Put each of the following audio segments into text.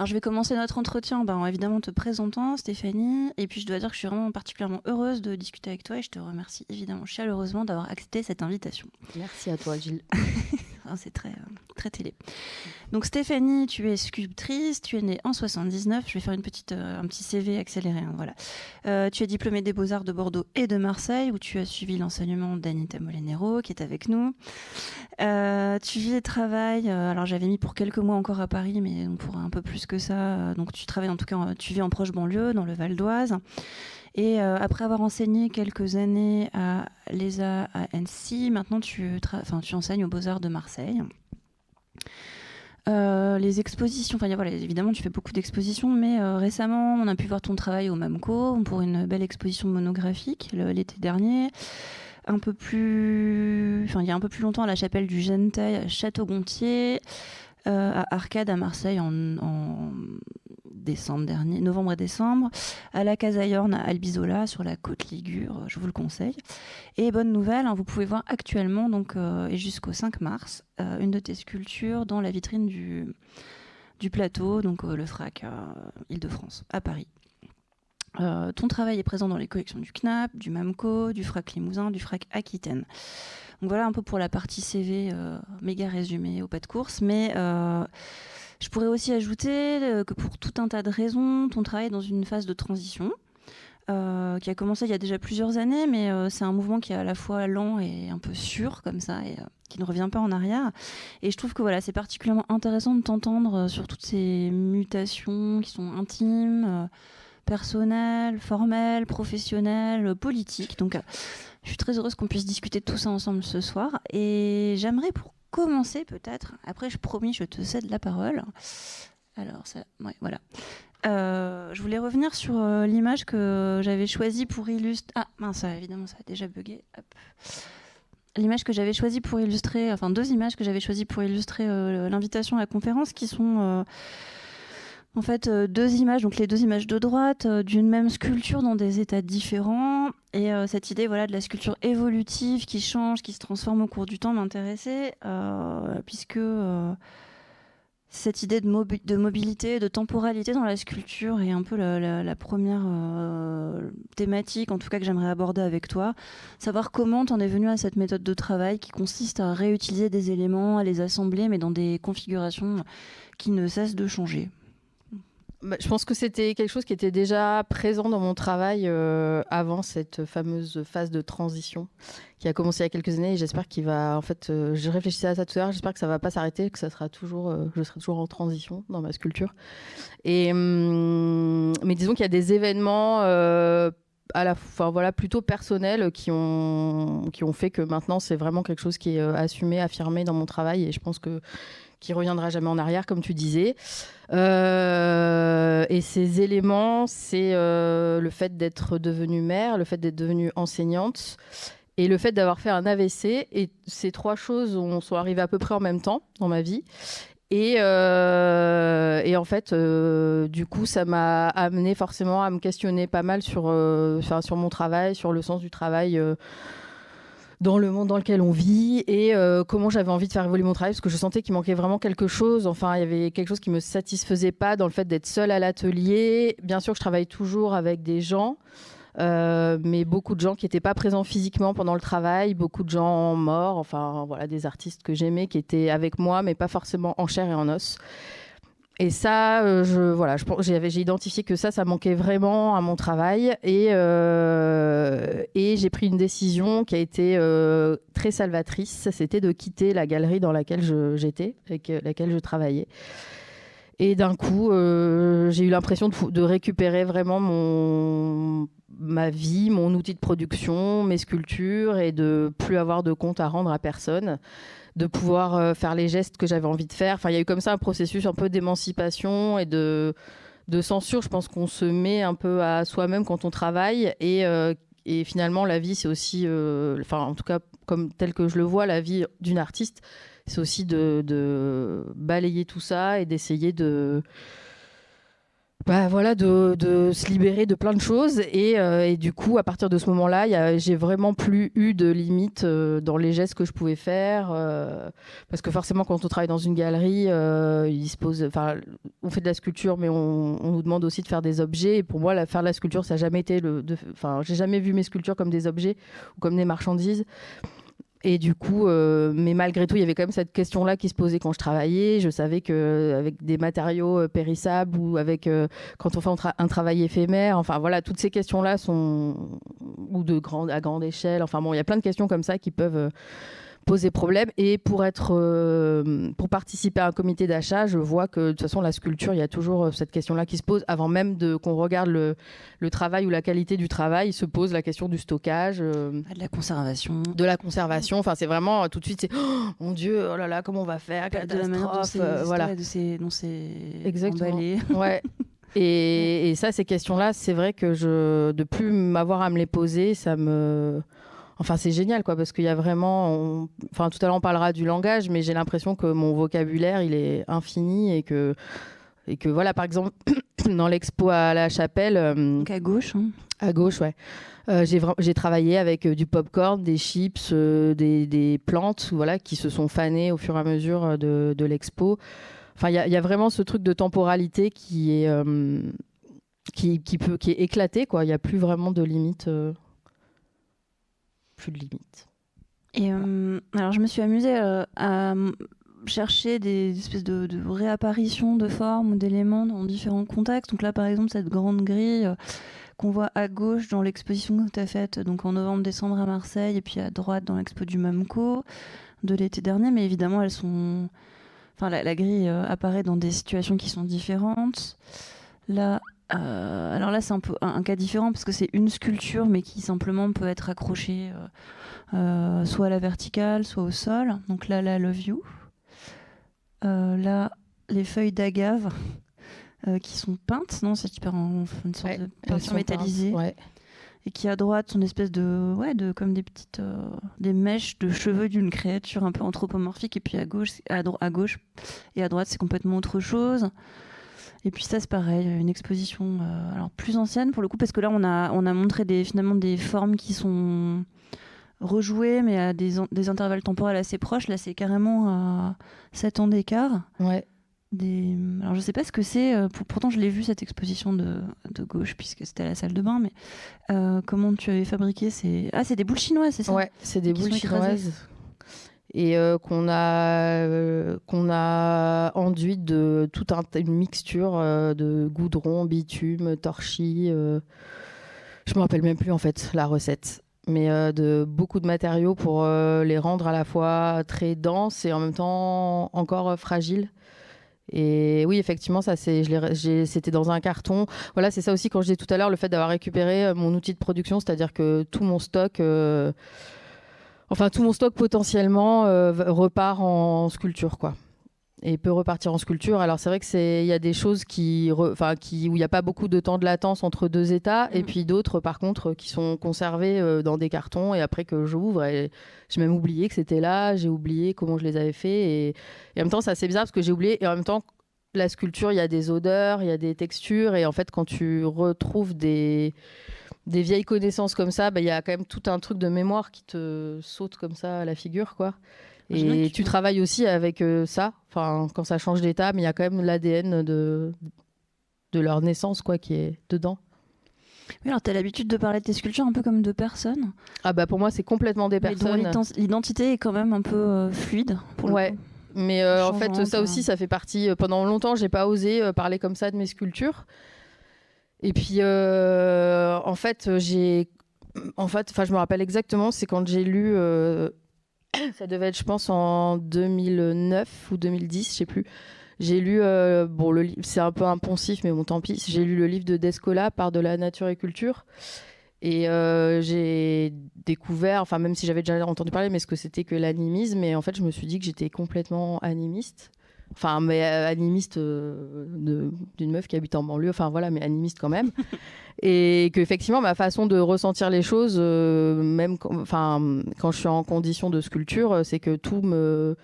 Alors je vais commencer notre entretien ben, en évidemment te présentant Stéphanie et puis je dois dire que je suis vraiment particulièrement heureuse de discuter avec toi et je te remercie évidemment chaleureusement d'avoir accepté cette invitation. Merci à toi Gilles. c'est très, euh, très télé. Donc Stéphanie, tu es sculptrice, tu es née en 79. Je vais faire une petite, euh, un petit CV accéléré. Hein, voilà. Euh, tu es diplômée des Beaux-Arts de Bordeaux et de Marseille, où tu as suivi l'enseignement d'Anita Molenero, qui est avec nous. tu vis et travailles. alors j'avais mis pour quelques mois encore à Paris, mais pour un peu plus que ça. donc tu travailles en tout cas, tu vis en proche banlieue, dans le Val d'Oise. Et après avoir enseigné quelques années à l'ESA à Annecy, maintenant tu, enseignes aux Beaux-Arts de Marseille. Euh, les expositions, évidemment tu fais beaucoup d'expositions, mais euh, récemment on a pu voir ton travail au MAMCO pour une belle exposition monographique l'été dernier. Un peu plus, enfin il y a un peu plus longtemps à la chapelle du Genteuil à Château-Gontier, euh, à Arcade à Marseille en, décembre dernier, novembre et décembre, à la Casayorne à Albizola sur la côte Ligure, je vous le conseille. Et bonne nouvelle, hein, vous pouvez voir actuellement donc euh, et jusqu'au 5 mars euh, une de tes sculptures dans la vitrine du, du plateau, donc euh, le FRAC Île-de-France à Paris. ton travail est présent dans les collections du CNAP, du MAMCO, du FRAC Limousin, du FRAC Aquitaine. Donc voilà un peu pour la partie CV méga résumé au pas de course, mais je pourrais aussi ajouter euh, que pour tout un tas de raisons, ton travail est dans une phase de transition. Euh, qui a commencé il y a déjà plusieurs années, mais euh, c'est un mouvement qui est à la fois lent et un peu sûr comme ça, et qui ne revient pas en arrière. Et je trouve que voilà, c'est particulièrement intéressant de t'entendre sur toutes ces mutations qui sont intimes, personnelles, formelles, professionnelles, politiques. Donc, je suis très heureuse qu'on puisse discuter de tout ça ensemble ce soir. Et j'aimerais pour commencer peut-être. Après, je promis, je te cède la parole. Alors, ça, ouais, voilà. Euh, je voulais revenir sur euh, l'image que j'avais choisie pour illustrer. Ah, mince, évidemment, ça a déjà bugué. L'image que j'avais choisie pour illustrer, enfin deux images que j'avais choisies pour illustrer euh, l'invitation à la conférence, qui sont en fait euh, deux images, donc les deux images de droite euh, d'une même sculpture dans des états différents. Et euh, cette idée voilà, de la sculpture évolutive qui change, qui se transforme au cours du temps m'intéressait, puisque cette idée de, de, mobilité, de temporalité dans la sculpture est un peu la, première thématique, en tout cas que j'aimerais aborder avec toi. Savoir comment tu en es venu à cette méthode de travail qui consiste à réutiliser des éléments, à les assembler, mais dans des configurations qui ne cessent de changer. Bah, je pense que c'était quelque chose qui était déjà présent dans mon travail euh, avant cette fameuse phase de transition qui a commencé il y a quelques années. J'espère qu'il va en fait euh, je réfléchissais à ça tout à l'heure. J'espère que ça va pas s'arrêter que ça sera toujours euh, je serai toujours en transition dans ma sculpture. Hum, mais disons qu'il y a des événements enfin voilà plutôt personnels qui ont qui ont fait que maintenant c'est vraiment quelque chose qui est assumé affirmé dans mon travail. Et je pense que qui reviendra jamais en arrière, comme tu disais. Euh, et ces éléments, c'est euh, le fait d'être devenue mère, le fait d'être devenue enseignante et le fait d'avoir fait un AVC. Et ces trois choses sont arrivées à peu près en même temps dans ma vie. Et, euh, et en fait, du coup, ça m'a amené forcément à me questionner pas mal sur, sur mon travail, sur le sens du travail dans le monde dans lequel on vit et euh, comment j'avais envie de faire évoluer mon travail parce que je sentais qu'il manquait vraiment quelque chose. Enfin, il y avait quelque chose qui me satisfaisait pas dans le fait d'être seule à l'atelier. Bien sûr, je travaille toujours avec des gens. Euh, mais beaucoup de gens qui n'étaient pas présents physiquement pendant le travail, beaucoup de gens morts, enfin voilà, des artistes que j'aimais qui étaient avec moi, mais pas forcément en chair et en os. Et ça, euh, je, voilà, j'ai identifié que ça, ça manquait vraiment à mon travail. Et, euh, j'ai pris une décision qui a été euh, très salvatrice. C'était de quitter la galerie dans laquelle j'étais, avec laquelle je travaillais. Et d'un coup, j'ai eu l'impression de, de, récupérer vraiment mon, ma vie, mon outil de production, mes sculptures et de plus avoir de compte à rendre à personne de pouvoir euh, faire les gestes que j'avais envie de faire. Enfin, il y a eu comme ça un processus un peu d'émancipation et de, de censure. Je pense qu'on se met un peu à soi-même quand on travaille et, euh, et finalement la vie c'est aussi, euh, enfin en tout cas comme tel que je le vois, la vie d'une artiste, c'est aussi de, de, balayer tout ça et d'essayer de bah voilà, de, de, se libérer de plein de choses. Et, euh, et du coup, à partir de ce moment-là, j'ai vraiment plus eu de limites euh, dans les gestes que je pouvais faire. Euh, parce que forcément, quand on travaille dans une galerie, on fait de la sculpture, mais on, on, nous demande aussi de faire des objets. Et pour moi, faire de la sculpture, ça n'a jamais été le. Enfin, j'ai jamais vu mes sculptures comme des objets ou comme des marchandises. Et du coup, euh, mais malgré tout, il y avait quand même cette question-là qui se posait quand je travaillais. Je savais que avec des matériaux euh, périssables ou avec euh, quand on fait un, travail éphémère, enfin voilà, toutes ces questions-là sont ou de grande à grande échelle. Enfin bon, il y a plein de questions comme ça qui peuvent poser problème. Et pour être, euh, pour participer à un comité d'achat, je vois que de toute façon la sculpture, il y a toujours euh, cette question-là qui se pose avant même de qu'on regarde le, le, travail ou la qualité du travail. Il se pose la question du stockage, euh, ah, de la conservation, de la conservation. Enfin, c'est vraiment tout de suite, c'est oh, mon Dieu, oh là là, comment on va faire, catastrophe, de la voilà, de ces, exactement, ouais. Et, et, ça, ces questions-là, c'est vrai que je, de plus m'avoir à me les poser, ça me, Enfin, c'est génial, quoi, parce qu'il y a vraiment. Enfin, tout à l'heure, on parlera du langage, mais j'ai l'impression que mon vocabulaire, il est infini et que. Et que voilà, par exemple, dans l'expo à la chapelle. Euh, à gauche. Hein. À gauche, ouais. Euh, j'ai travaillé avec euh, du popcorn, des chips, des, des, plantes, voilà, qui se sont fanées au fur et à mesure de, de l'expo. Enfin, il y, y, a vraiment ce truc de temporalité qui est, qui, qui, peut, qui est éclaté, quoi. Il n'y a plus vraiment de limite plus de limites. Et euh, alors, je me suis amusée euh, à chercher des espèces de, réapparitions de formes ou d'éléments dans différents contextes. Donc là, par exemple, cette grande grille euh, qu'on voit à gauche dans l'exposition que tu as faite donc en novembre-décembre à Marseille, et puis à droite dans l'expo du MAMCO de l'été dernier. Mais évidemment, elles sont. Enfin, la, grille apparaît dans des situations qui sont différentes. Là, euh, alors là, c'est un peu un, cas différent parce que c'est une sculpture, mais qui simplement peut être accrochée euh, euh, soit à la verticale, soit au sol. Donc là, la Love You. là, les feuilles d'agave qui sont peintes, non C'est une sorte de peinture métallisée. Et qui à droite sont une espèce de, ouais, de comme des petites, des mèches de cheveux d'une créature un peu anthropomorphique. Et puis à gauche, à, à gauche et à droite, c'est complètement autre chose. Et puis ça, c'est pareil, une exposition euh, alors plus ancienne pour le coup, parce que là, on a, on a montré des, finalement des formes qui sont rejouées, mais à des, des intervalles temporels assez proches. Là, c'est carrément à 7 ans d'écart. Ouais. Des... Alors, je sais pas ce que c'est. Euh, pourtant, je l'ai vu cette exposition de, de gauche, puisque c'était à la salle de bain. Mais euh, comment tu avais fabriqué ces... Ah, c'est des boules chinoises, c'est ça? Ouais, c'est des boules chinoises et euh, qu'on a euh, qu'on a enduit de toute une mixture euh, de goudron, bitume, torchis. je me rappelle même plus en fait la recette, mais de beaucoup de matériaux pour les rendre à la fois très denses et en même temps encore fragiles. Et oui, effectivement, c'était dans un carton. Voilà, c'est ça aussi quand je disais tout à l'heure, le fait d'avoir récupéré mon outil de production, c'est-à-dire que tout mon stock Enfin, tout mon stock potentiellement euh, repart en sculpture, quoi. Et peut repartir en sculpture. Alors c'est vrai que c'est, il y a des choses qui, enfin, qui, où il n'y a pas beaucoup de temps de latence entre deux états, et mm. puis d'autres, par contre, qui sont conservées euh, dans des cartons, et après que j'ouvre, et j'ai même oublié que c'était là, j'ai oublié comment je les avais fait, et, et en même temps, c'est assez bizarre parce que j'ai oublié, et en même temps, la sculpture, il y a des odeurs, il y a des textures, et en fait, quand tu retrouves des des vieilles connaissances comme ça, bah, il y a quand même tout un truc de mémoire qui te saute comme ça à la figure, quoi. Et tu travailles aussi avec euh, ça, enfin quand ça change d'état, mais il y a quand même l'ADN de de leur naissance, quoi, qui est dedans. Oui, alors tu as l'habitude de parler de tes sculptures un peu comme de personnes? Ah bah pour moi c'est complètement des personnes. L'identité est quand même un peu euh, fluide. Pour ouais. Mais euh, en fait ça aussi ça fait partie. pendant longtemps j'ai pas osé parler comme ça de mes sculptures. Et puis, euh, en fait, j'ai. En fait, je me rappelle exactement, c'est quand j'ai lu. Euh, ça devait être, je pense, en 2009 ou 2010, je sais plus. J'ai lu, euh, bon, le c'est un peu impensif, mais bon, tant pis. J'ai lu le livre de Descola, Par de la nature et culture. Et j'ai découvert, enfin, même si j'avais déjà entendu parler, mais ce que c'était que l'animisme. Et en fait, je me suis dit que j'étais complètement animiste enfin mais euh, animiste euh, d'une meuf qui habite en banlieue enfin voilà mais animiste quand même et que effectivement ma façon de ressentir les choses euh, même enfin quand je suis en condition de sculpture c'est que tout me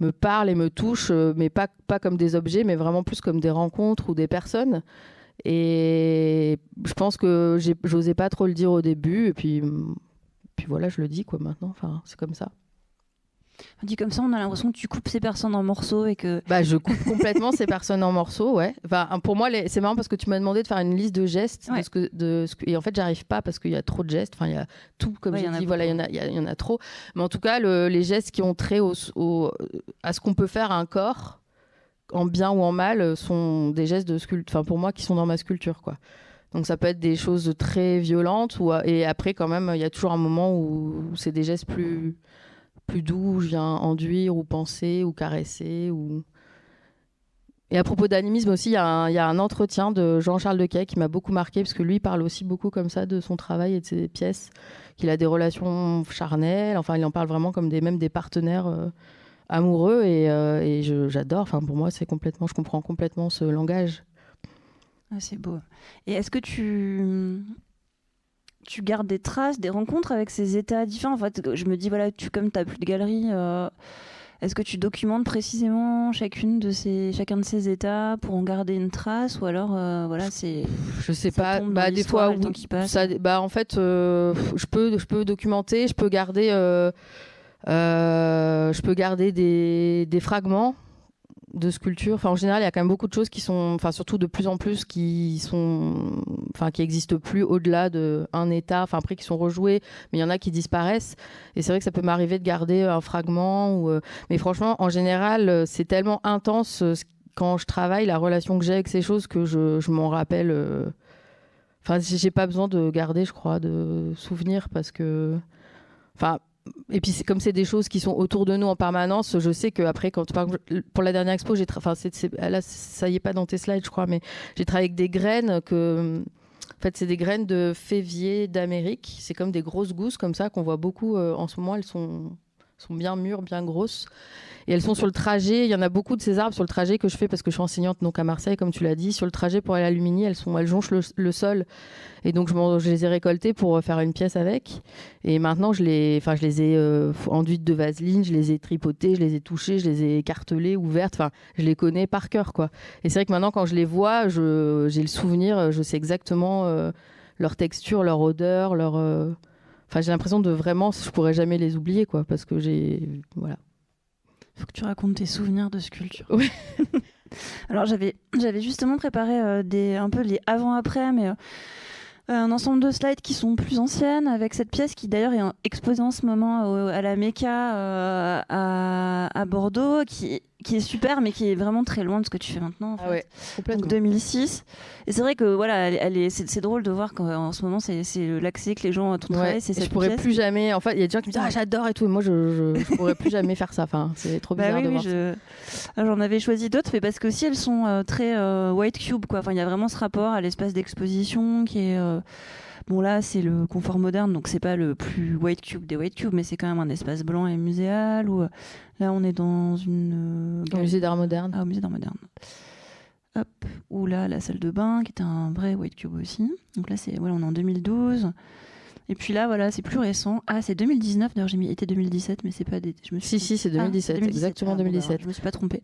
me parle et me touche mais pas pas comme des objets mais vraiment plus comme des rencontres ou des personnes Et je pense que j'osais pas trop le dire au début, et puis, puis voilà, je le dis quoi maintenant. Enfin, c'est comme ça. Dit comme ça, on a l'impression que tu coupes ces personnes en morceaux et que. Bah, je coupe complètement ces personnes en morceaux, ouais. Enfin, pour moi, c'est marrant parce que tu m'as demandé de faire une liste de gestes. De ce que, de ce Et en fait, j'arrive pas parce qu'il y a trop de gestes. Enfin, il y a tout, comme j'ai dit, voilà, il y, en a, il y, en a trop. Mais en tout cas, les gestes qui ont trait au, à ce qu'on peut faire à un corps, en bien ou en mal, sont des gestes de sculpture. Enfin, pour moi, qui sont dans ma sculpture, quoi. Donc ça peut être des choses très violentes ou et après quand même il y a toujours un moment où c'est des gestes plus plus doux, je viens enduire ou penser ou caresser. Ou... Et à propos d'animisme aussi, il y, a un entretien de Jean-Charles Dequet qui m'a beaucoup marqué, parce que lui parle aussi beaucoup comme ça de son travail et de ses pièces, qu'il a des relations charnelles, enfin il en parle vraiment comme des, même des partenaires euh, amoureux, et, euh, j'adore, enfin pour moi c'est complètement, je comprends complètement ce langage. Ah, c'est beau. Et est-ce que tu tu gardes des traces, des rencontres avec ces états différents. En fait, je me dis, voilà, tu, comme tu n'as plus de galerie, euh, est-ce que tu documentes précisément chacune de ces, chacun de ces états pour en garder une trace Ou alors, euh, voilà, c'est. Je sais pas, bah, des fois, où, ça, bah, en fait, euh, je, peux, je peux documenter, je peux garder. je peux garder des, des fragments de sculpture. Enfin, en général, il y a quand même beaucoup de choses qui sont, enfin, surtout de plus en plus qui sont, enfin, qui existent plus au-delà d'un état. Enfin, après, qui sont rejoués, mais il y en a qui disparaissent. Et c'est vrai que ça peut m'arriver de garder un fragment. Ou, euh, Mais franchement, en général, euh, c'est tellement intense euh, quand je travaille, la relation que j'ai avec ces choses que je, je m'en rappelle. Enfin, j'ai pas besoin de garder, je crois, de souvenirs parce que, enfin et puis comme c'est des choses qui sont autour de nous en permanence, je sais que après quand par exemple, pour la dernière expo, j'ai enfin là ça y est pas dans tes slides je crois, mais j'ai travaillé avec des graines que en fait c'est des graines de févier d'Amérique. C'est comme des grosses gousses comme ça qu'on voit beaucoup euh, en ce moment. Elles sont sont bien mûres, bien grosses. Et elles sont sur le trajet. Il y en a beaucoup de ces arbres sur le trajet que je fais parce que je suis enseignante donc à Marseille, comme tu l'as dit. Sur le trajet pour aller à Lumini, elles, sont, elles jonchent le, sol. Et donc je, les ai récoltées pour euh, faire une pièce avec. Et maintenant, je les, je les ai euh, enduites de vaseline, je les ai tripotées, je les ai touchées, je les ai écartelées, ouvertes. Enfin, je les connais par cœur, quoi. Et c'est vrai que maintenant, quand je les vois, j'ai le souvenir, je sais exactement euh, leur texture, leur odeur, leur. Enfin, j'ai l'impression de vraiment, je pourrais jamais les oublier, quoi, parce que j'ai, voilà. Faut que tu racontes tes souvenirs de sculpture. Oui. Alors j'avais j'avais justement préparé euh, des un peu les avant-après, mais euh, un ensemble de slides qui sont plus anciennes, avec cette pièce qui d'ailleurs est exposée en ce moment à la MECA euh, à, à, Bordeaux, qui qui est super, mais qui est vraiment très loin de ce que tu fais maintenant. En ah. Donc 2006. Et c'est vrai que voilà, elle, est, c'est, drôle de voir qu'en ce moment, c'est, c'est l'accès que les gens ont tout ouais. c'est Je pourrais plus jamais. En fait, il y a des gens qui me disent ah j'adore et tout. Et moi, je, je, pourrais plus jamais faire ça. Enfin, c'est trop bah bizarre de voir je... Ah, j'en avais choisi d'autres, mais parce que aussi elles sont euh, très euh, white cube quoi. Enfin, il y a vraiment ce rapport à l'espace d'exposition qui est euh, Bon là c'est le confort moderne donc c'est pas le plus white cube des white cubes mais c'est quand même un espace blanc et muséal ou là on est dans une au musée d'art moderne. Ah au musée d'art moderne. Hop, ou là la salle de bain qui était un vrai white cube aussi. Donc là c'est voilà on est en 2012. Et puis là, voilà, c'est plus récent. Ah, c'est 2019. D'ailleurs, j'ai mis été 2017, mais c'est pas des. Je me suis... Si, si, c'est 2017, ah, exactement 2017. Ah, je me suis pas trompée.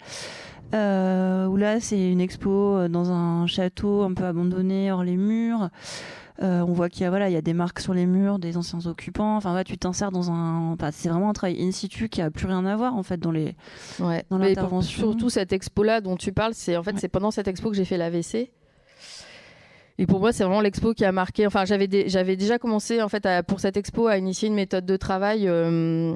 Euh, où là, c'est une expo euh, dans un château un peu abandonné hors les murs. Euh, on voit qu'il y a voilà, il y a des marques sur les murs des anciens occupants. Enfin, ouais, tu t'insères dans un. c'est vraiment un travail in situ qui a plus rien à voir en fait dans les. Ouais. Dans l'intervention. Surtout cette expo là dont tu parles, c'est en fait c'est pendant cette expo que j'ai fait l'AVC. Et pour moi, c'est vraiment l'expo qui a marqué. Enfin, j'avais déjà commencé en fait pour cette expo à initier une méthode de travail. Euh,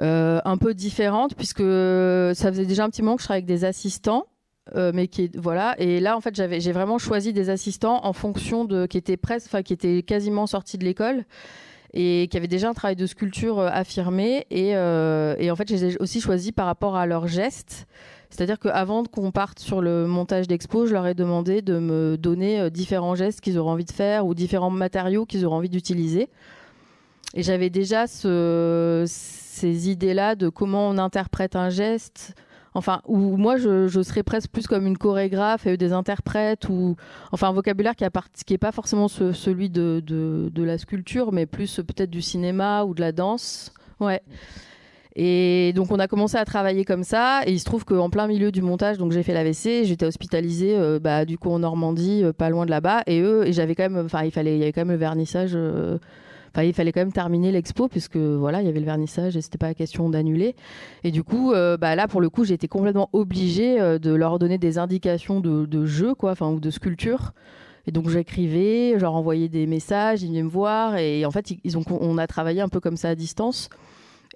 euh, un peu différente puisque ça faisait déjà un petit moment que je travaillais avec des assistants euh, mais qui voilà et là en fait j'avais j'ai vraiment choisi des assistants en fonction de qui étaient presque qui étaient quasiment sortis de l'école et qui avaient déjà un travail de sculpture affirmé et, euh, et en fait j'ai aussi choisi par rapport à leurs gestes c'est-à-dire qu'avant qu'on parte sur le montage d'expo, je leur ai demandé de me donner différents gestes qu'ils auraient envie de faire ou différents matériaux qu'ils auraient envie d'utiliser. Et j'avais déjà ce, ces idées-là de comment on interprète un geste, enfin, où moi je, serais presque plus comme une chorégraphe et des interprètes, ou enfin un vocabulaire qui n'est pas forcément celui de, de, la sculpture, mais plus peut-être du cinéma ou de la danse. Ouais. Et donc on a commencé à travailler comme ça, et il se trouve qu'en plein milieu du montage, donc j'ai fait l'AVC, j'étais hospitalisée, euh, bah, du coup en Normandie, euh, pas loin de là-bas, et eux, j'avais quand même, enfin il fallait, il y avait quand même le vernissage. euh, Enfin, il fallait quand même terminer l'expo puisque voilà, il y avait le vernissage et c'était pas question d'annuler. Et du coup, bah là pour le coup, été complètement obligée de leur donner des indications de, jeu, quoi, enfin ou de sculpture. Et donc j'écrivais, je leur envoyais des messages, ils venaient me voir et en fait ils ont, on a travaillé un peu comme ça à distance.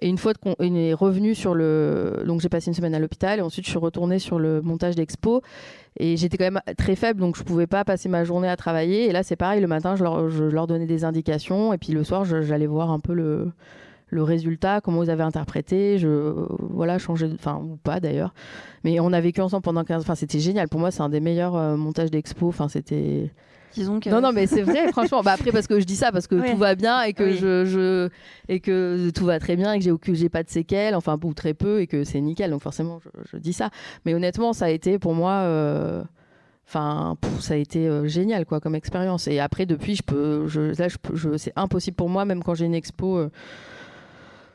Et une fois qu'on est revenu sur le, donc j'ai passé une semaine à l'hôpital et ensuite je suis retournée sur le montage d'expo et j'étais quand même très faible donc je pouvais pas passer ma journée à travailler. Et là c'est pareil, le matin je leur, donnais des indications et puis le soir j'allais voir un peu le le résultat, comment vous avez interprété, je voilà changer, enfin ou pas d'ailleurs. Mais on a vécu ensemble pendant 15, enfin c'était génial. Pour moi c'est un des meilleurs euh, montages d'expo. Enfin c'était Disons que non, non, mais c'est vrai, franchement. Bah après, parce que je dis ça, parce que tout va bien et que Oui. je, je et que tout va très bien et que j'ai pas de séquelles, enfin ou très peu et que c'est nickel. Donc forcément, je, je dis ça. Mais honnêtement, ça a été pour moi, euh, enfin, ça a été euh, génial quoi comme expérience. Et après, depuis, je peux, je, là, je, je- c'est impossible pour moi, même quand j'ai une expo. euh,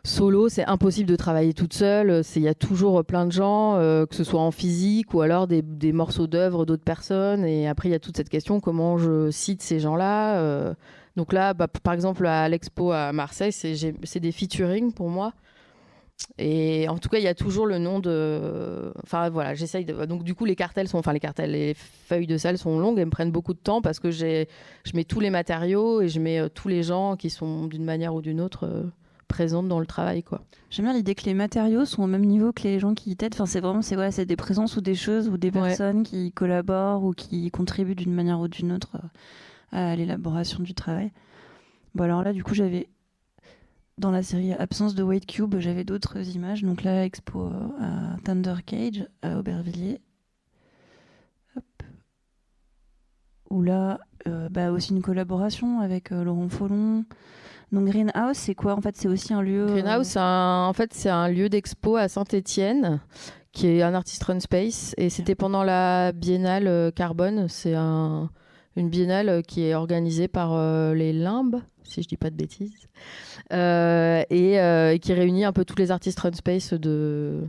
Solo, c'est impossible de travailler toute seule. Il y a toujours plein de gens, euh, que ce soit en physique ou alors des, morceaux d'œuvres d'autres personnes. Et après, il y a toute cette question comment je cite ces gens-là. euh. donc là, bah, par exemple, à l'expo à Marseille, c'est des featuring pour moi. Et en tout cas, il y a toujours le nom de. Enfin voilà, j'essaye de. Donc du coup, les cartels sont, enfin les cartels, les feuilles de salle sont longues et me prennent beaucoup de temps parce que je mets tous les matériaux et je mets euh, tous les gens qui sont d'une manière ou d'une autre présentes dans le travail, quoi. J'aime bien l'idée que les matériaux sont au même niveau que les gens qui y t'aident. Enfin, c'est vraiment c'est voilà, c'est des présences ou des choses ou des Ouais. personnes qui collaborent ou qui contribuent d'une manière ou d'une autre euh, à l'élaboration du travail. Bon alors là, du coup, j'avais dans la série Absence de White Cube, j'avais d'autres images. Donc là, expo euh, à Thunder Cage à Aubervilliers. Hop. Où là, euh, bah, aussi une collaboration avec euh, Laurent Follon. Donc Greenhouse, c'est quoi En fait, c'est aussi un lieu. euh, Greenhouse, c'est un- en fait, c'est un lieu d'expo à Saint-Étienne qui est un artist run space et c'était pendant la biennale euh, Carbone. C'est un- une biennale euh, qui est organisée par euh, les Limbes, si je dis pas de bêtises, Euh, et euh, qui réunit un peu tous les artistes run space de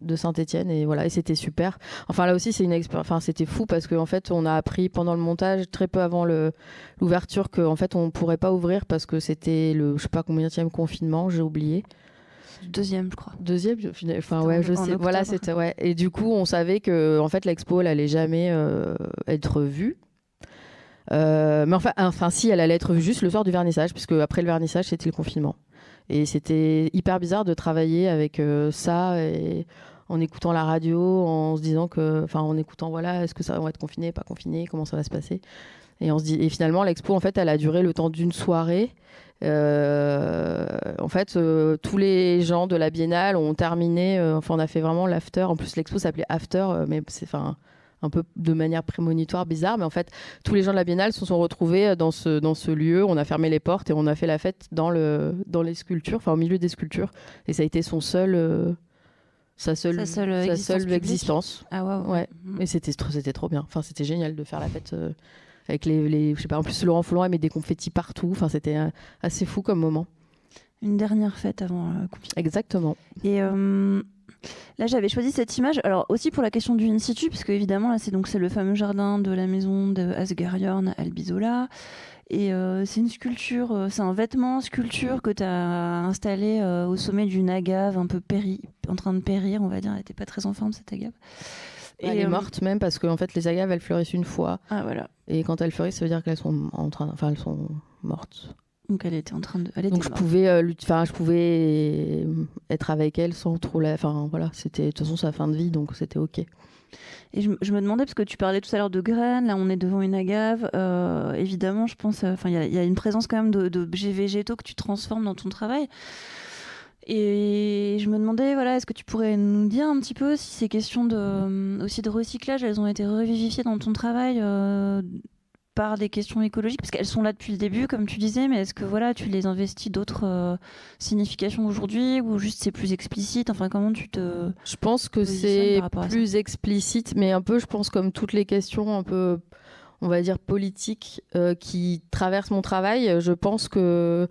de Saint-Étienne et voilà et c'était super. Enfin là aussi c'est une expérience enfin c'était fou parce qu'en fait on a appris pendant le montage très peu avant l'ouverture qu'en fait on pourrait pas ouvrir parce que c'était le je sais pas combien confinement, j'ai oublié. Deuxième, je crois. Deuxième, enfin ouais, en- je en sais. octobre. Voilà, c'était ouais. Et du coup, on savait que en fait l'expo, elle allait jamais euh, être vue. Euh, mais enfin, enfin, si, elle allait être vue juste le soir du vernissage, puisque après le vernissage, c'était le confinement. Et c'était hyper bizarre de travailler avec euh, ça et en écoutant la radio, en se disant que, enfin, en écoutant, voilà, est-ce que ça va être confiné, pas confiné, comment ça va se passer? Et on se dit, et finalement, l'expo, en fait, elle a duré le temps d'une soirée. Euh, en fait, euh, tous les gens de la biennale ont terminé. enfin, on a fait vraiment l'after. En plus, l'expo s'appelait After, mais c'est enfin un peu de manière prémonitoire, bizarre. Mais en fait, tous les gens de la biennale se sont retrouvés euh, dans ce dans ce lieu. On a fermé les portes et on a fait la fête dans le dans les sculptures, enfin au milieu des sculptures. Et ça a été son seul. euh, sa seule, Sa seule, sa existence seule publique. existence. Ah waouh. Ouais. Mm. Et c'était trop, c'était trop bien. Enfin, c'était génial de faire la fête euh, avec les, les, je sais pas. En plus, Laurent Foulon met des confettis partout. Enfin, c'était euh, assez fou comme moment. Une dernière fête avant le confinement. Exactement. Et là, j'avais choisi cette image. Alors aussi pour la question du in situ, parce que évidemment là, c'est donc c'est le fameux jardin de la maison de Asgariorn à Albizola. Et euh, c'est une sculpture, euh, c'est un vêtement sculpture que tu as installé euh, au sommet d'une agave un peu péri, en train de périr, on va dire. Elle n'était pas très en forme cette agave. elle est morte même parce qu'en fait, les agaves, elles fleurissent une fois. Ah voilà. Et quand elles fleurissent, ça veut dire qu'elles sont en train, enfin, elles sont mortes. Donc elle était en train de. Elle était Donc je morte. pouvais, euh, lui- enfin, je pouvais euh, être avec elle sans trop la, enfin voilà, c'était de toute façon sa fin de vie, donc c'était ok. Et je, je me demandais, parce que tu parlais tout à l'heure de graines, là on est devant une agave, euh, évidemment, je pense, euh, enfin il y, a- il y a une présence quand même de- d'objets végétaux que tu transformes dans ton travail. Et je me demandais, voilà, est-ce que tu pourrais nous dire un petit peu si ces questions de, aussi de recyclage, elles ont été revivifiées dans ton travail par des questions écologiques, parce qu'elles sont là depuis le début, comme tu disais, mais est-ce que voilà, tu les investis d'autres euh, significations aujourd'hui, ou juste c'est plus explicite, enfin comment tu te... Je pense que c'est plus explicite, mais un peu, je pense, comme toutes les questions un peu, on va dire, politiques euh, qui traversent mon travail, je pense que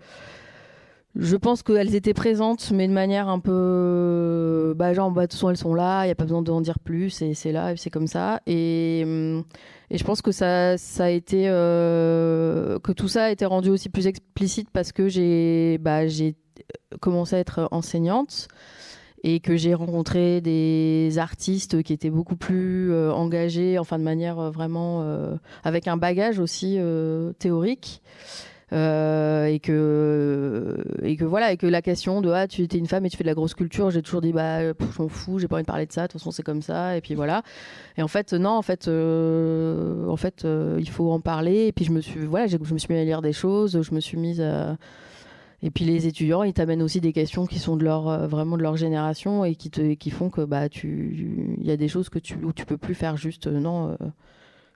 je pense qu'elles étaient présentes, mais de manière un peu. Bah, genre, bah, de toute façon, elles sont là, il n'y a pas besoin d'en dire plus, et c'est là, et c'est comme ça. Et, hum, et je pense que ça, a été. Euh, que tout ça a été rendu aussi plus explicite parce que j'ai bah, commencé à être enseignante et que j'ai rencontré des artistes qui étaient beaucoup plus euh, engagés, enfin, de manière euh, vraiment. avec un bagage aussi théorique. Euh, et que et que voilà et que la question de ah tu étais une femme et tu fais de la grosse culture j'ai toujours dit bah je m'en fous j'ai pas envie de parler de ça de toute façon c'est comme ça et puis voilà. Et en fait non en fait euh, en fait euh, il faut en parler et puis je me suis voilà je me suis mis à lire des choses je me suis mise à et puis les étudiants, ils t'amènent aussi des questions qui sont de leur vraiment de leur génération et qui te qui font que bah tu il y a des choses que tu où tu peux plus faire juste non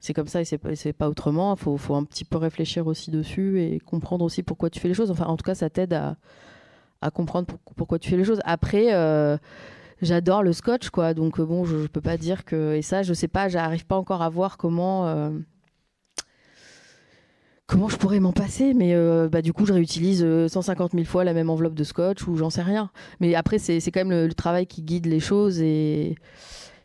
c'est comme ça et c'est pas, autrement. Il faut, un petit peu réfléchir aussi dessus et comprendre aussi pourquoi tu fais les choses. Enfin, en tout cas, ça t'aide à, comprendre pourquoi tu fais les choses. Après, euh, j'adore le scotch, quoi. Donc, euh, bon, je, ne peux pas dire que. Et ça, je sais pas, j'arrive pas encore à voir comment. Euh, comment je pourrais m'en passer Mais bah, du coup, je réutilise 150 000 fois la même enveloppe de scotch ou j'en sais rien. Mais après, c'est quand même le, le, travail qui guide les choses et.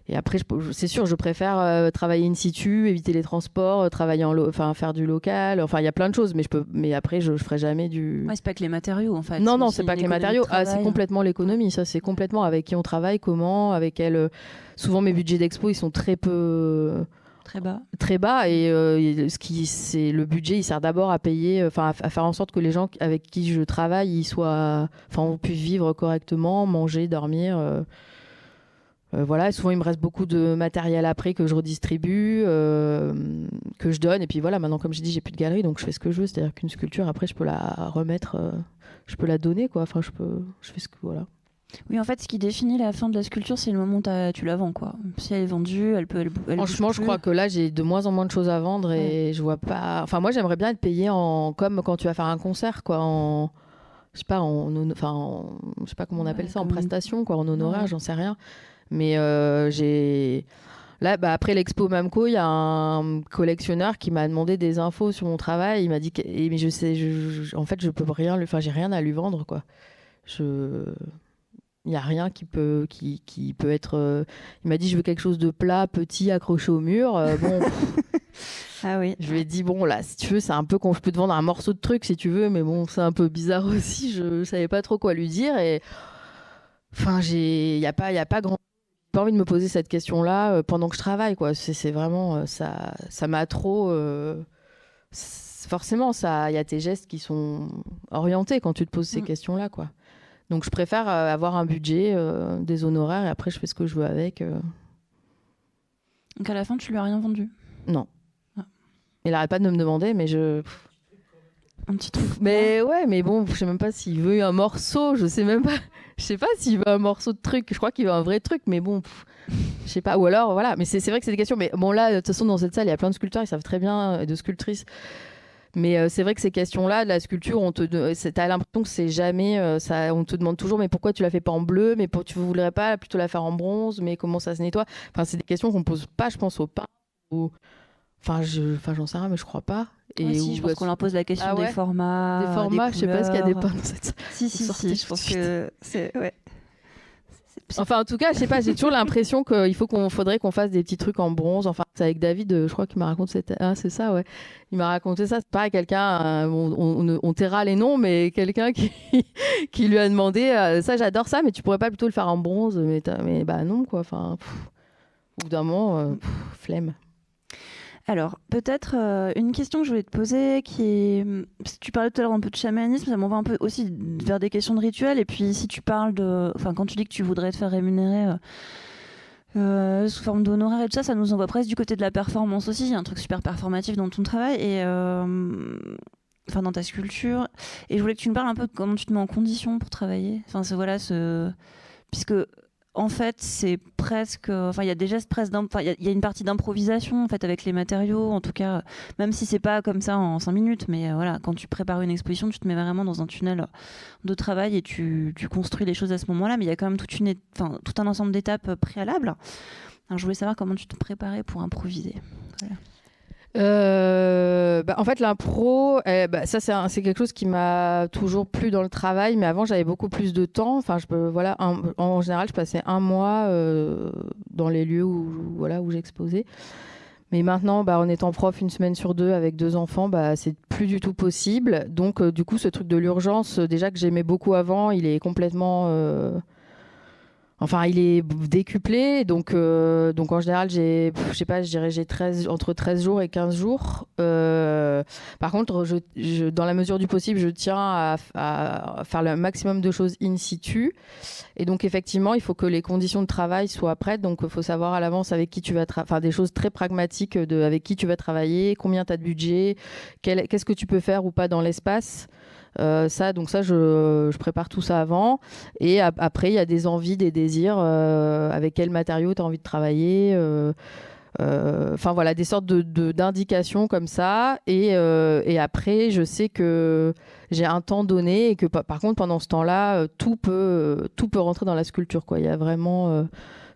Et après, c'est sûr, je préfère euh, travailler in situ, éviter les transports, euh, travailler en, enfin faire du local. Enfin, il y a plein de choses, mais je peux. Mais après, je, je ferai jamais du. Ouais, c'est pas que les matériaux, en fait. Non, non, c'est pas que les matériaux. Ah, c'est complètement l'économie. Ça, c'est complètement avec qui on travaille, comment, avec quel. Euh, souvent, mes budgets d'expo, ils sont très peu. Très bas. Très bas et ce qui c'est le budget il sert d'abord à payer enfin à, faire en sorte que les gens avec qui je travaille ils soient enfin on puisse vivre correctement manger dormir euh, voilà, souvent il me reste beaucoup de matériel après que je redistribue, euh, que je donne. Et puis voilà, maintenant comme je dis, j'ai plus de galerie, donc je fais ce que je veux. C'est-à-dire qu'une sculpture, après, je peux la remettre, euh, je peux la donner, quoi. Enfin, je peux, je fais ce que voilà. Oui, en fait, ce qui définit la fin de la sculpture, c'est le moment où tu la vends, quoi. Si elle est vendue, elle peut. Elle, Franchement, je crois que là, j'ai de moins en moins de choses à vendre et je vois pas. Enfin, moi, j'aimerais bien être payé en comme quand tu vas faire un concert, quoi. En je sais pas, en, enfin, je sais pas comment on appelle ça, en prestation, quoi, en honoraire, j'en sais rien. Mais euh, j'ai. Là, bah, après l'expo Mamco, il y a un collectionneur qui m'a demandé des infos sur mon travail. Il m'a dit que, mais je sais, en fait, je peux rien, enfin, j'ai rien à lui vendre, quoi. Je, il y a rien qui peut, qui, qui peut être. Euh, il m'a dit, je veux quelque chose de plat, petit, accroché au mur. Euh, bon. ah oui. Je lui ai dit, bon, là, si tu veux, c'est un peu quand je peux te vendre un morceau de truc, si tu veux, mais bon, c'est un peu bizarre aussi. Je, savais pas trop quoi lui dire et. Enfin, j'ai, il y a pas, il y a pas grand pas envie de me poser cette question-là euh, pendant que je travaille. Quoi. C'est, vraiment euh, ça, ça m'a trop. Euh, forcément, ça, il y a tes gestes qui sont orientés quand tu te poses ces mm. questions-là, quoi. Donc, je préfère avoir un budget, des honoraires, et après, je fais ce que je veux avec. Donc, à la fin, tu lui as rien vendu? Non. Ah. Il n'arrête pas de me demander, mais je. Un petit truc. Mais ouais, mais bon, je sais même pas s'il veut un morceau, je sais même pas. Je sais pas s'il veut un morceau de truc. Je crois qu'il veut un vrai truc, mais bon, je sais pas. Ou alors, voilà. Mais c'est vrai que c'est des questions. Mais bon, là, de toute façon, dans cette salle, il y a plein de sculpteurs, ils savent très bien, euh, de sculptrices. Mais euh, c'est vrai que ces questions-là, de la sculpture, on te, as l'impression que c'est jamais, euh, ça, on te demande toujours, mais pourquoi tu la fais pas en bleu, mais pour, tu voudrais pas plutôt la faire en bronze, mais comment ça se nettoie? Enfin, c'est des questions qu'on pose pas, je pense, au pain. Ou... Enfin, je, enfin, j'en sais rien, mais je crois pas. Et si, je pense qu'on leur pose la question ah des formats. Des formats, je sais pas ce qu'il y a des pains dans cette. Si, si, si, je pense que c'est. Ouais. Enfin, en tout cas, je sais pas, j'ai toujours l'impression qu'il faut qu'on faudrait qu'on fasse des petits trucs en bronze. Enfin, c'est avec David, euh, je crois qu'il m'a raconté cette. Ah, c'est ça, ouais. Il m'a raconté ça. C'est pareil, quelqu'un, euh, on, on, taira les noms, mais quelqu'un qui, qui lui a demandé euh, ça, j'adore ça, mais tu pourrais pas plutôt le faire en bronze Mais, mais bah non, quoi. Enfin, au bout d'un moment, flemme. Alors, peut-être euh, une question que je voulais te poser, qui est, si tu parlais tout à l'heure un peu de chamanisme, ça m'envoie un peu aussi vers des questions de rituels. Et puis, si tu parles de, enfin, quand tu dis que tu voudrais te faire rémunérer euh, euh, sous forme d'honoraires et tout ça, ça nous envoie presque du côté de la performance aussi. Il y a un truc super performatif dans ton travail et, enfin, dans ta sculpture. Et je voulais que tu me parles un peu de comment tu te mets en condition pour travailler. Enfin, voilà, ce, puisque en fait, c'est presque. Enfin, il y a des gestes presque. Enfin, il y, a une partie d'improvisation en fait avec les matériaux. En tout cas, même si c'est pas comme ça en cinq minutes, mais euh, voilà, quand tu prépares une exposition, tu te mets vraiment dans un tunnel de travail et tu, construis les choses à ce moment-là. Mais il y a quand même toute une, tout un ensemble d'étapes préalables. Alors, je voulais savoir comment tu te préparais pour improviser. Euh, bah, en fait, l'impro, eh, bah, ça c'est quelque chose qui m'a toujours plu dans le travail, mais avant j'avais beaucoup plus de temps. Enfin, voilà, en général, je passais un mois euh, dans les lieux où, voilà, où j'exposais. Mais maintenant, bah, en étant prof une semaine sur deux avec deux enfants, bah, c'est plus du tout possible. Donc, euh, du coup, ce truc de l'urgence, déjà que j'aimais beaucoup avant, il est complètement Enfin, il est décuplé, donc, euh, donc en général, j'ai, je sais pas, je dirais j'ai 13, entre 13 jours et 15 jours. Euh, par contre, je, dans la mesure du possible, je tiens à, faire le maximum de choses in situ. Et donc, effectivement, il faut que les conditions de travail soient prêtes. Donc, il faut savoir à l'avance avec qui tu vas enfin, des choses très pragmatiques de avec qui tu vas travailler, combien tu as de budget, qu'est-ce que tu peux faire ou pas dans l'espace. Euh, ça, donc ça, je, prépare tout ça avant. Et après, il y a des envies, des désirs. Euh, avec quel matériau tu as envie de travailler euh, Enfin voilà, des sortes d'indications comme ça. Et, après, je sais que j'ai un temps donné et que par contre, pendant ce temps-là, tout peut, tout peut rentrer dans la sculpture. Il y a vraiment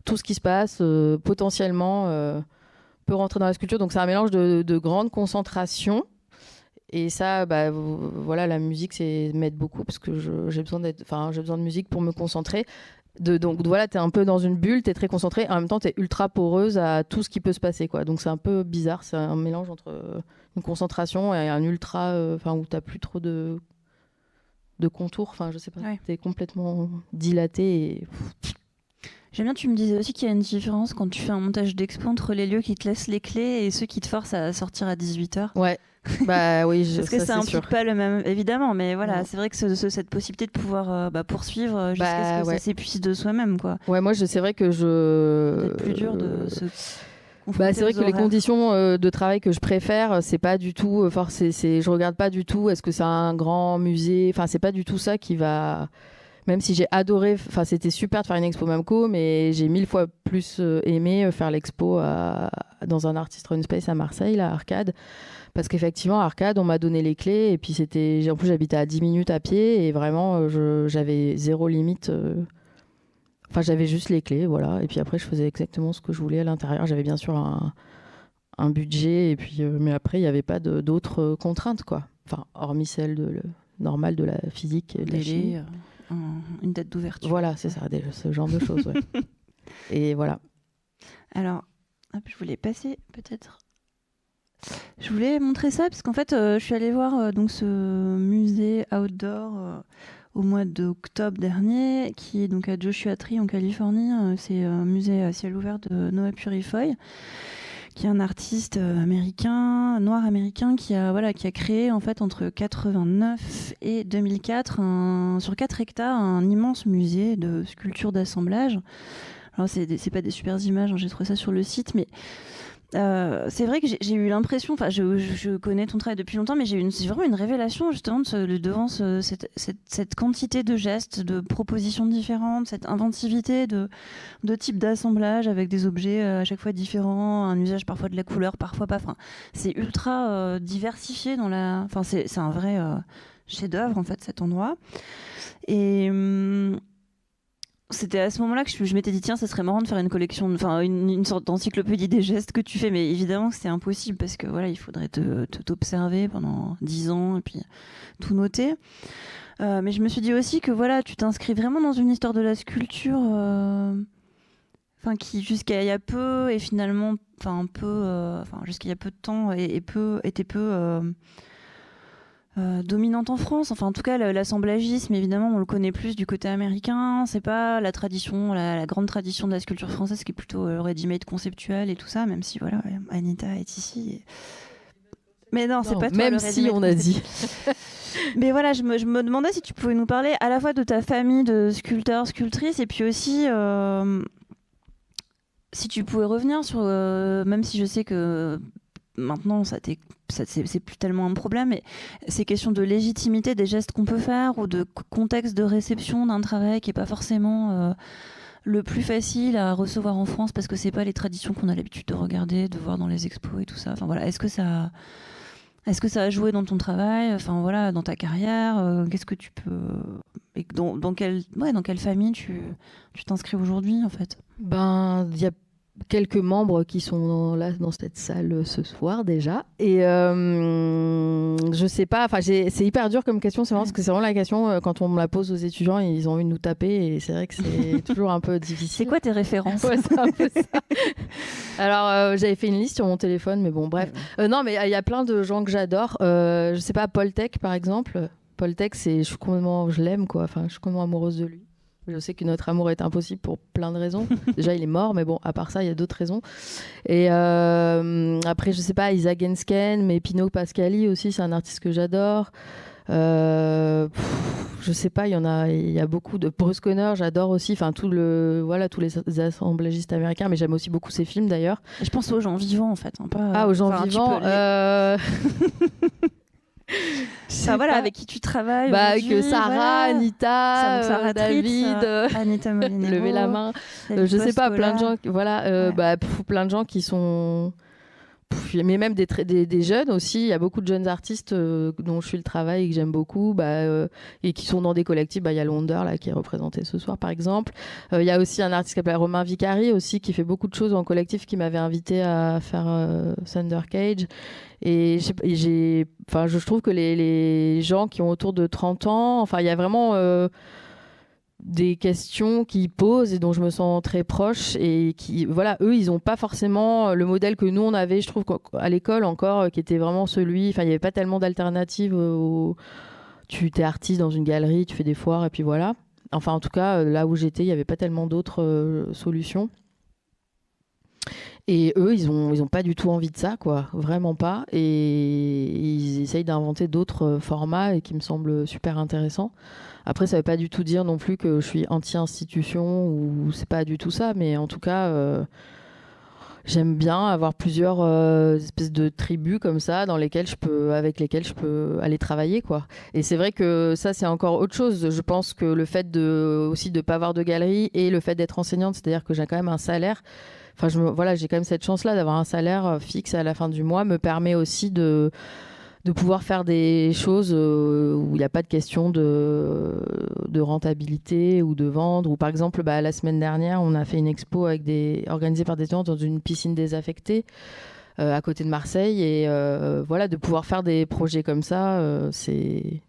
tout ce qui se passe potentiellement peut rentrer dans la sculpture. Donc c'est un mélange de grande concentration et ça, bah, voilà, la musique, c'est m'aide beaucoup parce que j'ai besoin d'être, enfin, j'ai besoin de musique pour me concentrer. De, donc voilà, tu es un peu dans une bulle, tu es très concentré, en même temps tu es ultra poreuse à tout ce qui peut se passer. Quoi. Donc c'est un peu bizarre, c'est un mélange entre une concentration et un ultra, euh, enfin où tu plus trop de, de contours, enfin je sais pas, tu es complètement dilaté et... J'aime bien, tu me disais aussi qu'il y a une différence quand tu fais un montage d'expo entre les lieux qui te laissent les clés et ceux qui te forcent à sortir à 18h. Ouais, bah oui, je, parce que ça, implique pas le même, évidemment, mais voilà, c'est vrai que cette possibilité de pouvoir euh, bah, poursuivre euh, jusqu'à ce bah, que ça s'épuise de soi-même, quoi. Ouais, moi, c'est vrai que je. C'est plus dur de se. Bah, c'est vrai que les conditions euh, de travail que je préfère, c'est pas du tout. c'est, je regarde pas du tout. Est-ce que c'est un grand musée Enfin, c'est pas du tout ça qui va. Même si j'ai adoré, enfin, c'était super de faire une expo Mamco, mais j'ai mille fois plus aimé faire l'expo dans un artist run space à Marseille, à Arcade parce qu'effectivement, Arcade, on m'a donné les clés et puis c'était. En plus, j'habitais à 10 minutes à pied et vraiment, euh, j'avais zéro limite. Euh, enfin, j'avais juste les clés, voilà. Et puis après, je faisais exactement ce que je voulais à l'intérieur. J'avais bien sûr un, un, budget, et puis, euh, mais après, il n'y avait pas d'autres contraintes, quoi. Enfin, hormis celle de, le, normale de la physique et de la une date d'ouverture. Voilà, c'est ça, ce genre de choses, ouais. et voilà. Alors, je voulais passer peut-être je voulais montrer ça parce qu'en fait, euh, je suis allée voir euh, donc ce musée outdoor euh, au mois d'octobre dernier, qui est donc à Joshua Tree en Californie. c'est un musée à ciel ouvert de Noah Purifoy, qui est un artiste américain, noir américain, qui a voilà, qui a créé en fait entre 89 et 2004 sur 4 hectares un immense musée de sculptures d'assemblage. Alors c'est pas des super images, hein, j'ai trouvé ça sur le site, mais euh, c'est vrai que j'ai eu l'impression, enfin, je, connais ton travail depuis longtemps, mais j'ai eu vraiment une révélation justement de devant cette, quantité de gestes, de propositions différentes, cette inventivité de, de types d'assemblage avec des objets euh, à chaque fois différents, un usage parfois de la couleur, parfois pas. Enfin, c'est ultra euh, diversifié dans la. Enfin, c'est un vrai chef-d'œuvre en fait cet endroit. Et hum, c'était à ce moment-là que je, m'étais dit tiens ça serait marrant de faire une collection enfin une, sorte d'encyclopédie des gestes que tu fais mais évidemment c'est impossible parce que voilà il faudrait te t'observer pendant dix ans et puis tout noter. Euh, mais je me suis dit aussi que voilà tu t'inscris vraiment dans une histoire de la sculpture euh, enfin qui jusqu'à il y a peu et finalement enfin un peu euh, jusqu'à il y a peu de temps et, peu était peu euh, dominante en France. Enfin, en tout cas, l'assemblagisme, évidemment, on le connaît plus du côté américain. C'est pas la tradition, la, grande tradition de la sculpture française, qui est plutôt le ready-made conceptuel et tout ça, même si, voilà, Anita est ici. Mais non, c'est pas toi, Même si on a dit. Mais voilà, je me, je me, demandais si tu pouvais nous parler à la fois de ta famille de sculpteurs, sculptrices, et puis aussi euh, si tu pouvais revenir sur, euh, même si je sais que maintenant, ça c'est plus tellement un problème, mais ces questions de légitimité des gestes qu'on peut faire ou de contexte de réception d'un travail qui n'est pas forcément euh, le plus facile à recevoir en France parce que c'est pas les traditions qu'on a l'habitude de regarder, de voir dans les expos et tout ça. Enfin voilà, est-ce que ça, est-ce que ça a joué dans ton travail, enfin voilà, dans ta carrière euh, Qu'est-ce que tu peux dans, quelle, ouais, dans quelle famille tu, tu t'inscris aujourd'hui en fait? Ben, il y a quelques membres qui sont là dans cette salle ce soir déjà. Et euh, je sais pas, enfin c'est hyper dur comme question, c'est parce que c'est vraiment la question euh, quand on me la pose aux étudiants, ils ont envie de nous taper et c'est vrai que c'est toujours un peu difficile. C'est quoi tes références? Alors euh, j'avais fait une liste sur mon téléphone, mais bon bref. non mais il y a plein de gens que j'adore. je sais pas, Paul Tech par exemple. Paul Tech, c'est je suis complètement, je l'aime quoi. Enfin, je suis complètement amoureuse de lui. Je sais que notre amour est impossible pour plein de raisons. Déjà, il est mort, mais bon, à part ça, il y a d'autres raisons. Et euh, après, je sais pas, Isaac Gensken, mais Pino Pascali aussi, c'est un artiste que j'adore. Euh, je sais pas, il y en a, il y a beaucoup de Bruce Conner, j'adore aussi. Enfin, tout le, voilà, tous les assemblagistes américains, mais j'aime aussi beaucoup ses films d'ailleurs. Je pense aux gens vivants en fait. ah, aux gens vivants. Euh... Ça, voilà, avec qui tu travailles. Bah, avec Sarah, Anita, euh, David, euh, Anita Molinero, lever la main. Euh, je sais pas, plein de gens, voilà, bah, plein de gens qui sont mais même des, des, jeunes aussi. Il y a beaucoup de jeunes artistes dont je suis le travail et que j'aime beaucoup, bah, et qui sont dans des collectifs. Bah, il y a Londer là qui est représenté ce soir, par exemple. Il y a aussi un artiste qui s'appelle Romain Vicari aussi, qui fait beaucoup de choses en collectif, qui m'avait invité à faire Thunder Cage. Et j'ai, enfin, je trouve que les, les, gens qui ont autour de 30 ans, enfin, il y a vraiment euh, des questions qu'ils posent et dont je me sens très proche et qui, voilà, eux, ils n'ont pas forcément le modèle que nous on avait, je trouve, à l'école encore, qui était vraiment celui, enfin, il n'y avait pas tellement d'alternatives. Au... Tu es artiste dans une galerie, tu fais des foires et puis voilà. Enfin, en tout cas, là où j'étais, il n'y avait pas tellement d'autres euh, solutions. Et eux, ils ont, ils pas du tout envie de ça, quoi. Vraiment pas. Et ils essayent d'inventer d'autres euh, formats et qui me semblent super intéressants. Après, ça veut pas du tout dire non plus que je suis anti-institution ou c'est pas du tout ça, mais en tout cas, euh, j'aime bien avoir plusieurs euh, espèces de tribus comme ça dans lesquelles je peux, avec lesquelles je peux aller travailler, quoi. Et c'est vrai que ça, c'est encore autre chose. Je pense que le fait de aussi de pas avoir de galerie et le fait d'être enseignante, c'est-à-dire que j'ai quand même un salaire enfin, voilà, j'ai quand même cette chance-là d'avoir un salaire euh, fixe à la fin du mois, me permet aussi de de pouvoir faire des choses euh, où il n'y a pas de question de, de rentabilité ou de vendre. Ou par exemple, bah, la semaine dernière, on a fait une expo avec des, organisée par des gens dans une piscine désaffectée euh, à côté de Marseille. Et voilà, de pouvoir faire des projets comme ça, c'est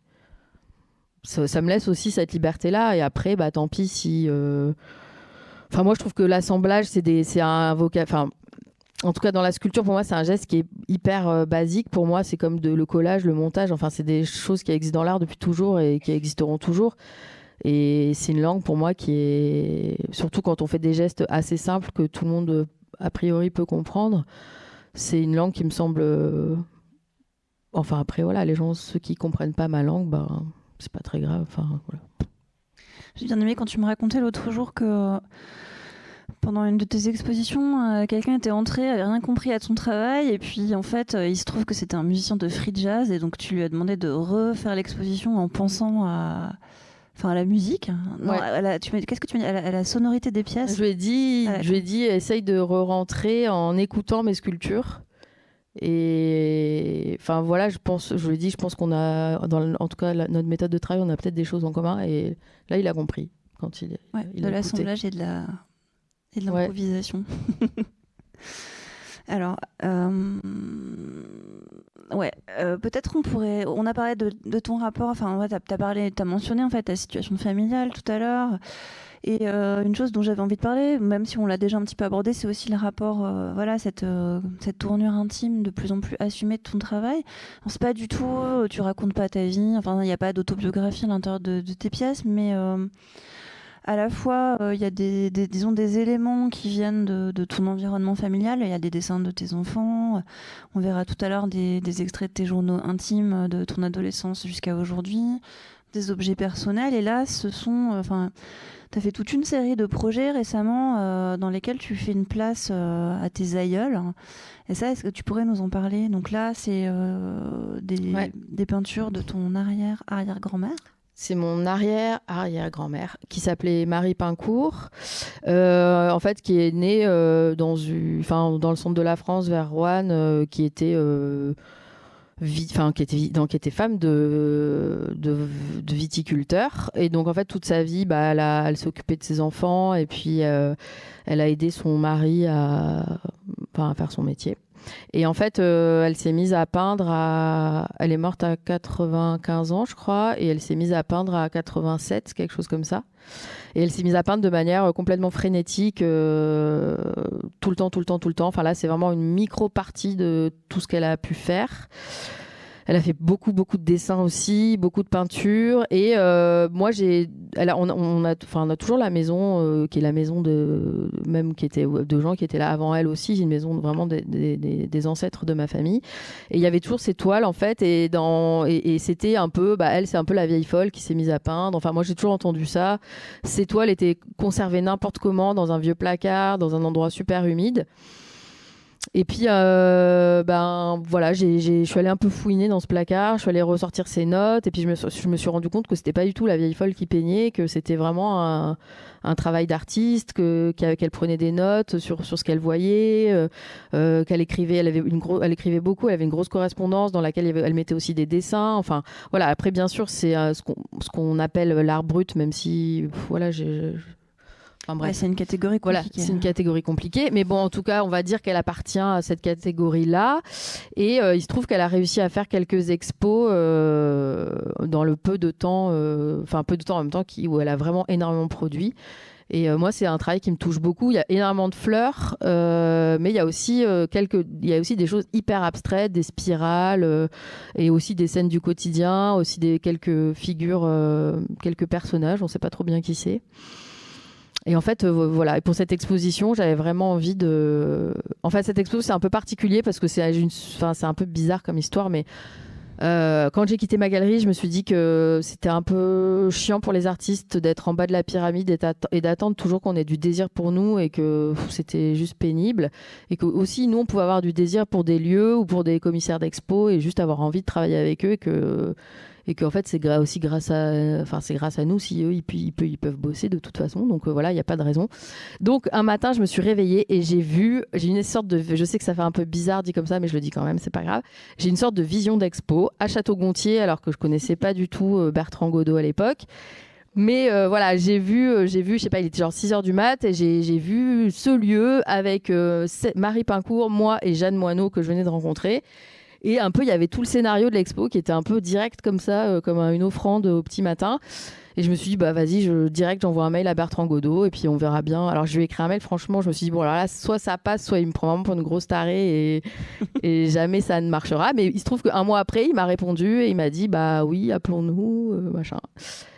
ça, me laisse aussi cette liberté-là. Et après, bah, tant pis si Enfin, moi, je trouve que l'assemblage, c'est un vocal. Enfin, en tout cas, dans la sculpture, pour moi, c'est un geste qui est hyper euh, basique. Pour moi, c'est comme le collage, le montage. Enfin, c'est des choses qui existent dans l'art depuis toujours et qui existeront toujours. Et c'est une langue pour moi qui est, surtout quand on fait des gestes assez simples que tout le monde, a priori, peut comprendre, c'est une langue qui me semble. Euh, enfin, après, voilà, les gens, ceux qui comprennent pas ma langue, ben, c'est pas très grave. Enfin, voilà. J'ai bien aimé quand tu me racontais l'autre jour que pendant une de tes expositions, euh, quelqu'un était entré, avait rien compris à ton travail, et puis en fait, euh, il se trouve que c'était un musicien de free jazz, et donc tu lui as demandé de refaire l'exposition en pensant à, enfin, à la musique. qu'est-ce que tu m'as dit? À la, sonorité des pièces Je lui ai dit, je lui ai dit, essaye de re-rentrer en écoutant mes sculptures. Et enfin voilà, je pense, je lui ai dit, je pense qu'on a, dans, en tout cas, notre méthode de travail, on a peut-être des choses en commun. Et là, il a compris quand il, il de l'assemblage et de la et de l'improvisation. Alors, euh, ouais, euh, peut-être on pourrait. On a parlé de, ton rapport. Enfin, ouais, t'as as parlé, t'as mentionné en fait ta situation familiale tout à l'heure. Et euh, une chose dont j'avais envie de parler, même si on l'a déjà un petit peu abordé, c'est aussi le rapport, voilà, cette, cette tournure intime de plus en plus assumée de ton travail. C'est pas du tout, tu racontes pas ta vie. Enfin, il n'y a pas d'autobiographie à l'intérieur de, de, tes pièces, mais à la fois, euh, il y a des, disons, des éléments qui viennent de, ton environnement familial. Il y a des dessins de tes enfants. On verra tout à l'heure des, extraits de tes journaux intimes de ton adolescence jusqu'à aujourd'hui, des objets personnels. Et là, ce sont, euh, enfin, tu as fait toute une série de projets récemment euh, dans lesquels tu fais une place à tes aïeuls. Et ça, est-ce que tu pourrais nous en parler? Donc là, c'est des, des peintures de ton arrière-arrière-grand-mère? C'est mon arrière-arrière-grand-mère qui s'appelait Marie Pincourt, euh, en fait, qui est née euh, dans, le centre de la France, vers Rouen, euh, qui était qui était donc femme de, viticulteur. Et donc en fait toute sa vie bah elle, occupée de ses enfants et puis elle a aidé son mari à faire son métier et en fait, euh, elle s'est mise à peindre à. Elle est morte à 95 ans, je crois, et elle s'est mise à peindre à 87, quelque chose comme ça. Et elle s'est mise à peindre de manière complètement frénétique, euh, tout le temps, tout le temps, tout le temps. Enfin là, c'est vraiment une micro-partie de tout ce qu'elle a pu faire. Elle a fait beaucoup, beaucoup de dessins aussi, beaucoup de peintures. Et euh, moi, j'ai, on, on, a, enfin, on a toujours la maison euh, qui est la maison de, même qui était de gens qui étaient là avant elle aussi. Une maison vraiment des, des, des, ancêtres de ma famille. Et il y avait toujours ces toiles en fait. Et dans, et, c'était un peu, bah, elle, c'est un peu la vieille folle qui s'est mise à peindre. Enfin, moi, j'ai toujours entendu ça. Ces toiles étaient conservées n'importe comment dans un vieux placard, dans un endroit super humide. Et puis, euh, ben voilà, je suis allée un peu fouiner dans ce placard, je suis allée ressortir ses notes, et puis je me, suis rendu compte que c'était pas du tout la vieille folle qui peignait, que c'était vraiment un, travail d'artiste, que qu'elle prenait des notes sur, ce qu'elle voyait, euh, euh, qu'elle écrivait, elle avait une gros, elle écrivait beaucoup, elle avait une grosse correspondance dans laquelle elle mettait aussi des dessins. Enfin, voilà. Après, bien sûr, c'est ce qu'on appelle l'art brut, même si voilà, j'ai c'est une catégorie compliquée. Voilà, c'est une catégorie compliquée. Mais bon, en tout cas, on va dire qu'elle appartient à cette catégorie-là. Et euh, il se trouve qu'elle a réussi à faire quelques expos euh, dans le peu de temps, euh, enfin peu de temps en même temps, qui, où elle a vraiment énormément produit. Et moi, c'est un travail qui me touche beaucoup. Il y a énormément de fleurs, mais il y a aussi quelques, il y a aussi des choses hyper abstraites, des spirales, et aussi des scènes du quotidien, aussi des quelques figures, quelques personnages. On ne sait pas trop bien qui c'est. Et en fait, euh, voilà. Et pour cette exposition, j'avais vraiment envie de. En fait, cette exposition, c'est un peu particulier parce que c'est une... enfin, un peu bizarre comme histoire, mais. Euh, quand j'ai quitté ma galerie, je me suis dit que c'était un peu chiant pour les artistes d'être en bas de la pyramide et d'attendre toujours qu'on ait du désir pour nous et que c'était juste pénible. Et que aussi, nous, on pouvait avoir du désir pour des lieux ou pour des commissaires d'expo et juste avoir envie de travailler avec eux et que et qu'en fait c'est aussi grâce à enfin c'est grâce à nous si eux ils, ils, ils peuvent bosser de toute façon. Donc euh, voilà il n'y a pas de raison. Donc un matin je me suis réveillée et j'ai vu j'ai une sorte de je sais que ça fait un peu bizarre dit comme ça mais je le dis quand même c'est pas grave. J'ai une sorte de vision d'expo à Château-Gontier alors que je connaissais pas du tout euh, Bertrand Godot à l'époque. Mais euh, voilà, j'ai vu, j'ai vu, je sais pas, il était genre 6 heures du mat et j'ai vu ce lieu avec Marie Pincourt, moi et Jeanne Moineau que je venais de rencontrer. Et un peu, il y avait tout le scénario de l'expo qui était un peu direct comme ça, euh, comme une offrande au petit matin. Et je me suis dit, bah vas-y, je, direct, j'envoie un mail à Bertrand Godot et puis on verra bien. Alors je lui ai écrit un mail, franchement, je me suis dit, bon, alors là, soit ça passe, soit il me prend vraiment pour une grosse tarée et, et jamais ça ne marchera. Mais il se trouve qu'un mois après, il m'a répondu et il m'a dit, bah oui, appelons-nous, euh, machin.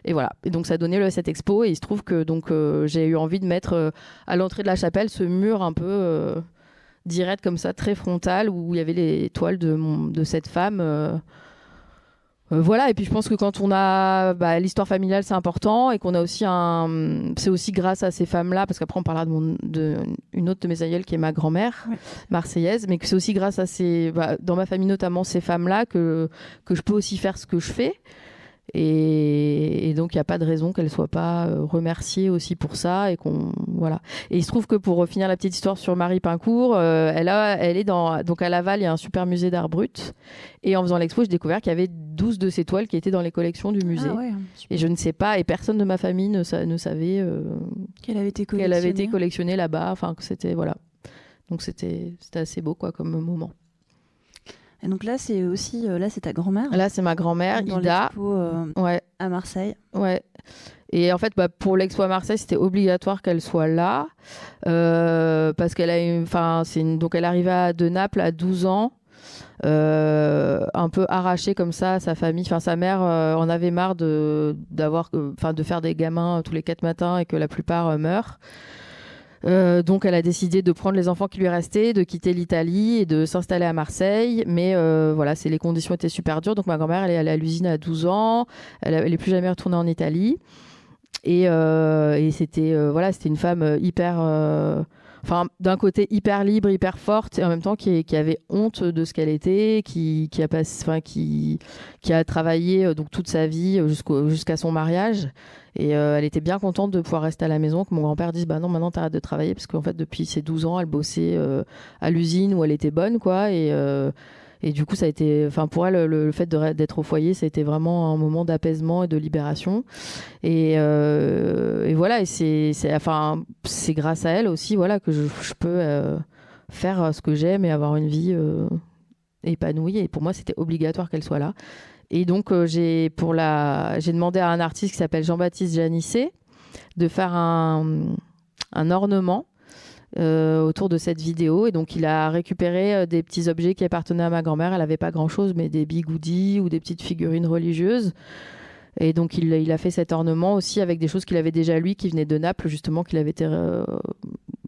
Et voilà. Et donc ça a donné le, cette expo et il se trouve que donc euh, j'ai eu envie de mettre à l'entrée de la chapelle ce mur un peu direct comme ça, très frontal, où il y avait les toiles de, de cette femme. Euh, euh, voilà, et puis je pense que quand on a bah, l'histoire familiale, c'est important, et qu'on a aussi un. C'est aussi grâce à ces femmes-là, parce qu'après on parlera de, mon, de une autre de mes aïeules qui est ma grand-mère, marseillaise, mais que c'est aussi grâce à ces. Bah, dans ma famille notamment, ces femmes-là, que, que je peux aussi faire ce que je fais. Et, donc il n'y a pas de raison qu'elle soit pas euh, remerciée aussi pour ça et qu'on voilà. Et il se trouve que pour finir la petite histoire sur Marie Pincourt, euh, elle a, elle est dans donc à Laval il y a un super musée d'art brut et en faisant l'expo j'ai découvert qu'il y avait 12 de ces toiles qui étaient dans les collections du musée. Ah et je ne sais pas et personne de ma famille ne, ne savait euh, qu'elle avait été collectionnée, là-bas. Enfin que c'était voilà. Donc c'était c'était assez beau quoi comme moment. Et donc là, c'est aussi euh, là, c'est ta grand-mère. Là, c'est ma grand-mère, Ida. Euh, ouais. À Marseille. Ouais. Et en fait, bah, pour l'expo à Marseille, c'était obligatoire qu'elle soit là euh, parce qu'elle a enfin, c'est donc elle arrivait de Naples à 12 ans. un peu arrachée comme ça à sa famille. Enfin, sa mère en avait marre de d'avoir, enfin, de faire des gamins tous les quatre matins et que la plupart meurent. Euh, donc elle a décidé de prendre les enfants qui lui restaient, de quitter l'Italie et de s'installer à Marseille. Mais euh, voilà, les conditions étaient super dures. Donc ma grand-mère, elle est allée à l'usine à 12 ans. Elle, elle est plus jamais retournée en Italie. Et, euh, et c'était voilà, c'était une femme hyper enfin d'un côté hyper libre, hyper forte et en même temps qui, avait honte de ce qu'elle était, qui, qui a passé, enfin qui qui a travaillé donc toute sa vie jusqu'à son mariage et euh, elle était bien contente de pouvoir rester à la maison, que mon grand-père dise Bah non, maintenant t'arrêtes de travailler, parce qu'en fait, depuis ses 12 ans, elle bossait euh, à l'usine où elle était bonne, quoi. Et, euh, Et du coup, ça a été, enfin pour elle, le, fait d'être au foyer, ça a été vraiment un moment d'apaisement et de libération. Et, et voilà, et c'est, enfin, c'est grâce à elle aussi, voilà, que je, peux faire ce que j'aime et avoir une vie épanouie. Et pour moi, c'était obligatoire qu'elle soit là. Et donc, euh, j'ai pour la, j'ai demandé à un artiste qui s'appelle Jean-Baptiste Janissé de faire un ornement euh, autour de cette vidéo. Et donc, il a récupéré euh, des petits objets qui appartenaient à ma grand-mère. Elle n'avait pas grand-chose, mais des bigoudis ou des petites figurines religieuses. Et donc, il, a fait cet ornement aussi avec des choses qu'il avait déjà lui, qui venaient de Naples, justement, qu'il avait été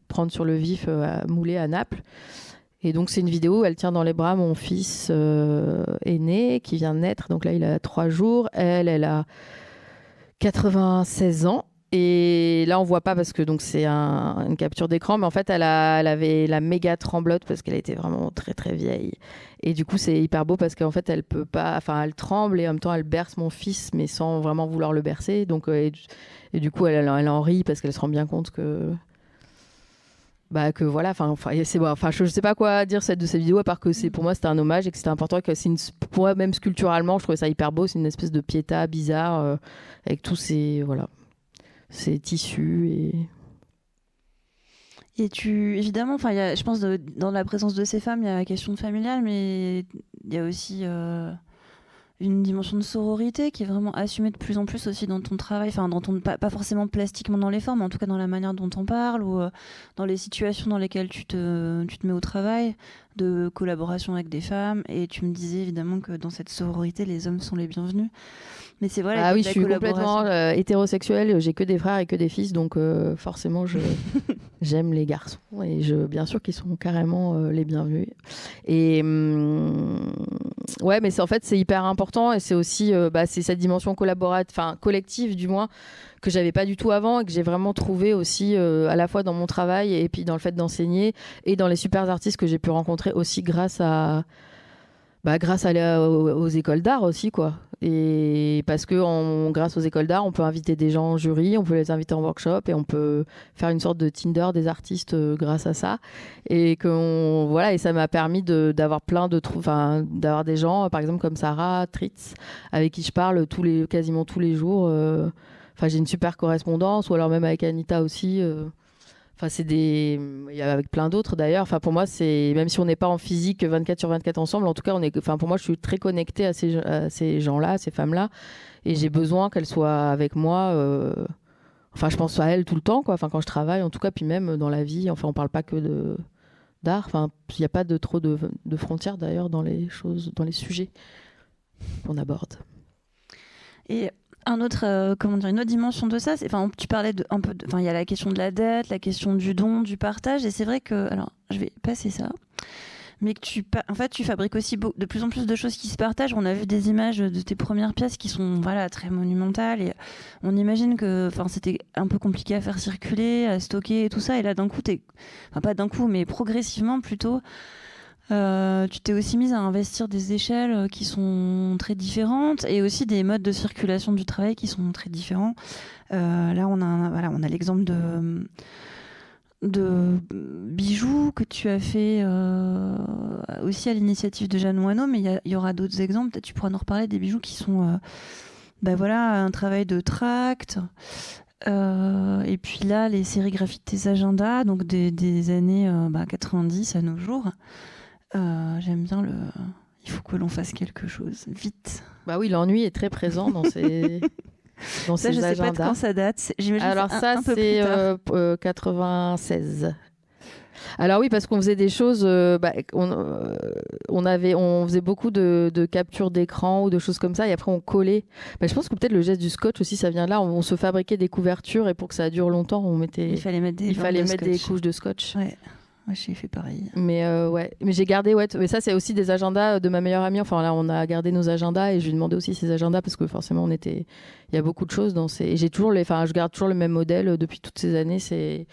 prendre sur le vif, à mouler à Naples. Et donc c'est une vidéo où elle tient dans les bras mon fils euh, aîné qui vient de naître. Donc là il a trois jours. Elle, elle a 96 ans. Et là on voit pas parce que donc c'est une capture d'écran, mais en fait elle, avait la méga tremblote parce qu'elle était vraiment très très vieille. Et du coup c'est hyper beau parce qu'en fait elle peut pas, enfin elle tremble et en même temps elle berce mon fils mais sans vraiment vouloir le bercer. Donc euh, et, du coup elle, en rit parce qu'elle se rend bien compte que bah que voilà enfin enfin je, sais pas quoi dire cette de ces vidéos à part que c'est pour moi c'était un hommage et que c'était important que c'est pour moi même sculpturalement je trouvais ça hyper beau c'est une espèce de piéta bizarre euh, avec tous ces voilà ces tissus et et tu évidemment enfin je pense dans la présence de ces femmes il y a la question familiale mais il y a aussi euh, une dimension de sororité qui est vraiment assumée de plus en plus aussi dans ton travail, enfin dans ton pas, forcément plastiquement dans les formes, mais en tout cas dans la manière dont on parle ou euh, dans les situations dans lesquelles tu te, tu te mets au travail, de collaboration avec des femmes. Et tu me disais évidemment que dans cette sororité, les hommes sont les bienvenus. Mais c'est voilà. Ah oui, je suis complètement euh, hétérosexuelle. J'ai que des frères et que des fils, donc euh, forcément, je j'aime les garçons et je bien sûr qu'ils sont carrément euh, les bienvenus. Et hum, ouais, mais c'est en fait c'est hyper important et c'est aussi bah, c'est cette dimension collaborative, enfin collective du moins que j'avais pas du tout avant et que j'ai vraiment trouvé aussi à la fois dans mon travail et puis dans le fait d'enseigner et dans les super artistes que j'ai pu rencontrer aussi grâce à bah, grâce aux, écoles d'art aussi quoi et parce que grâce aux écoles d'art, on peut inviter des gens en jury, on peut les inviter en workshop et on peut faire une sorte de Tinder des artistes euh, grâce à ça. Et que voilà, et ça m'a permis d'avoir plein de d'avoir des gens, par exemple comme Sarah Tritz, avec qui je parle tous les quasiment tous les jours. Euh, enfin, j'ai une super correspondance, ou alors même avec Anita aussi. Euh, Enfin, c'est des. Il y a avec plein d'autres d'ailleurs. Enfin, pour moi, c'est. Même si on n'est pas en physique 24 sur 24 ensemble, en tout cas, on est. Enfin, pour moi, je suis très connectée à ces, gens-là, ces femmes-là. Et j'ai besoin qu'elles soient avec moi. Euh, enfin, je pense à elles tout le temps, quoi. Enfin, quand je travaille, en tout cas, puis même dans la vie. Enfin, on parle pas que d'art. Enfin, il n'y a pas de trop de, de frontières d'ailleurs dans les choses, dans les sujets qu'on aborde. Et un autre, euh, comment dire, une autre dimension de ça, enfin, tu parlais de, un peu, enfin, il y a la question de la dette, la question du don, du partage, et c'est vrai que, alors, je vais passer ça, mais que tu, en fait, tu fabriques aussi de plus en plus de choses qui se partagent. On a vu des images de tes premières pièces qui sont, voilà, très monumentales, et on imagine que, enfin, c'était un peu compliqué à faire circuler, à stocker et tout ça, et là, d'un coup, t'es, enfin, pas d'un coup, mais progressivement plutôt. Euh, tu t'es aussi mise à investir des échelles euh, qui sont très différentes et aussi des modes de circulation du travail qui sont très différents. Euh, là, on a, voilà, on a l'exemple de, bijoux que tu as fait aussi à l'initiative de Jeanne Moineau, mais il y, aura d'autres exemples. Peut-être tu pourras nous reparler des bijoux qui sont ben voilà, un travail de tract. et puis là, les sérigraphies de tes agendas, donc des, années 90 bah, à nos jours. Euh, j'aime bien le. Il faut que l'on fasse quelque chose vite. Bah oui, l'ennui est très présent dans ces. dans ça, je sais pas de quand ça date. Alors ça, c'est 96. Euh, euh, Alors oui, parce qu'on faisait des choses, bah, on, avait, on faisait beaucoup de, de captures d'écran ou de choses comme ça, et après on collait. Bah, je pense que peut-être le geste du scotch aussi, ça vient de là. On, se fabriquait des couvertures et pour que ça dure longtemps, on mettait. Il fallait mettre des, il fallait mettre des couches de scotch. Ouais. Ouais, j'ai fait pareil. Mais euh, ouais, mais j'ai gardé ouais, mais ça c'est aussi des agendas de ma meilleure amie. Enfin là, on a gardé nos agendas et je lui ai demandé aussi ses agendas parce que forcément on était, il y a beaucoup de choses dans ces. J'ai toujours les, enfin je garde toujours le même modèle depuis toutes ces années. C'est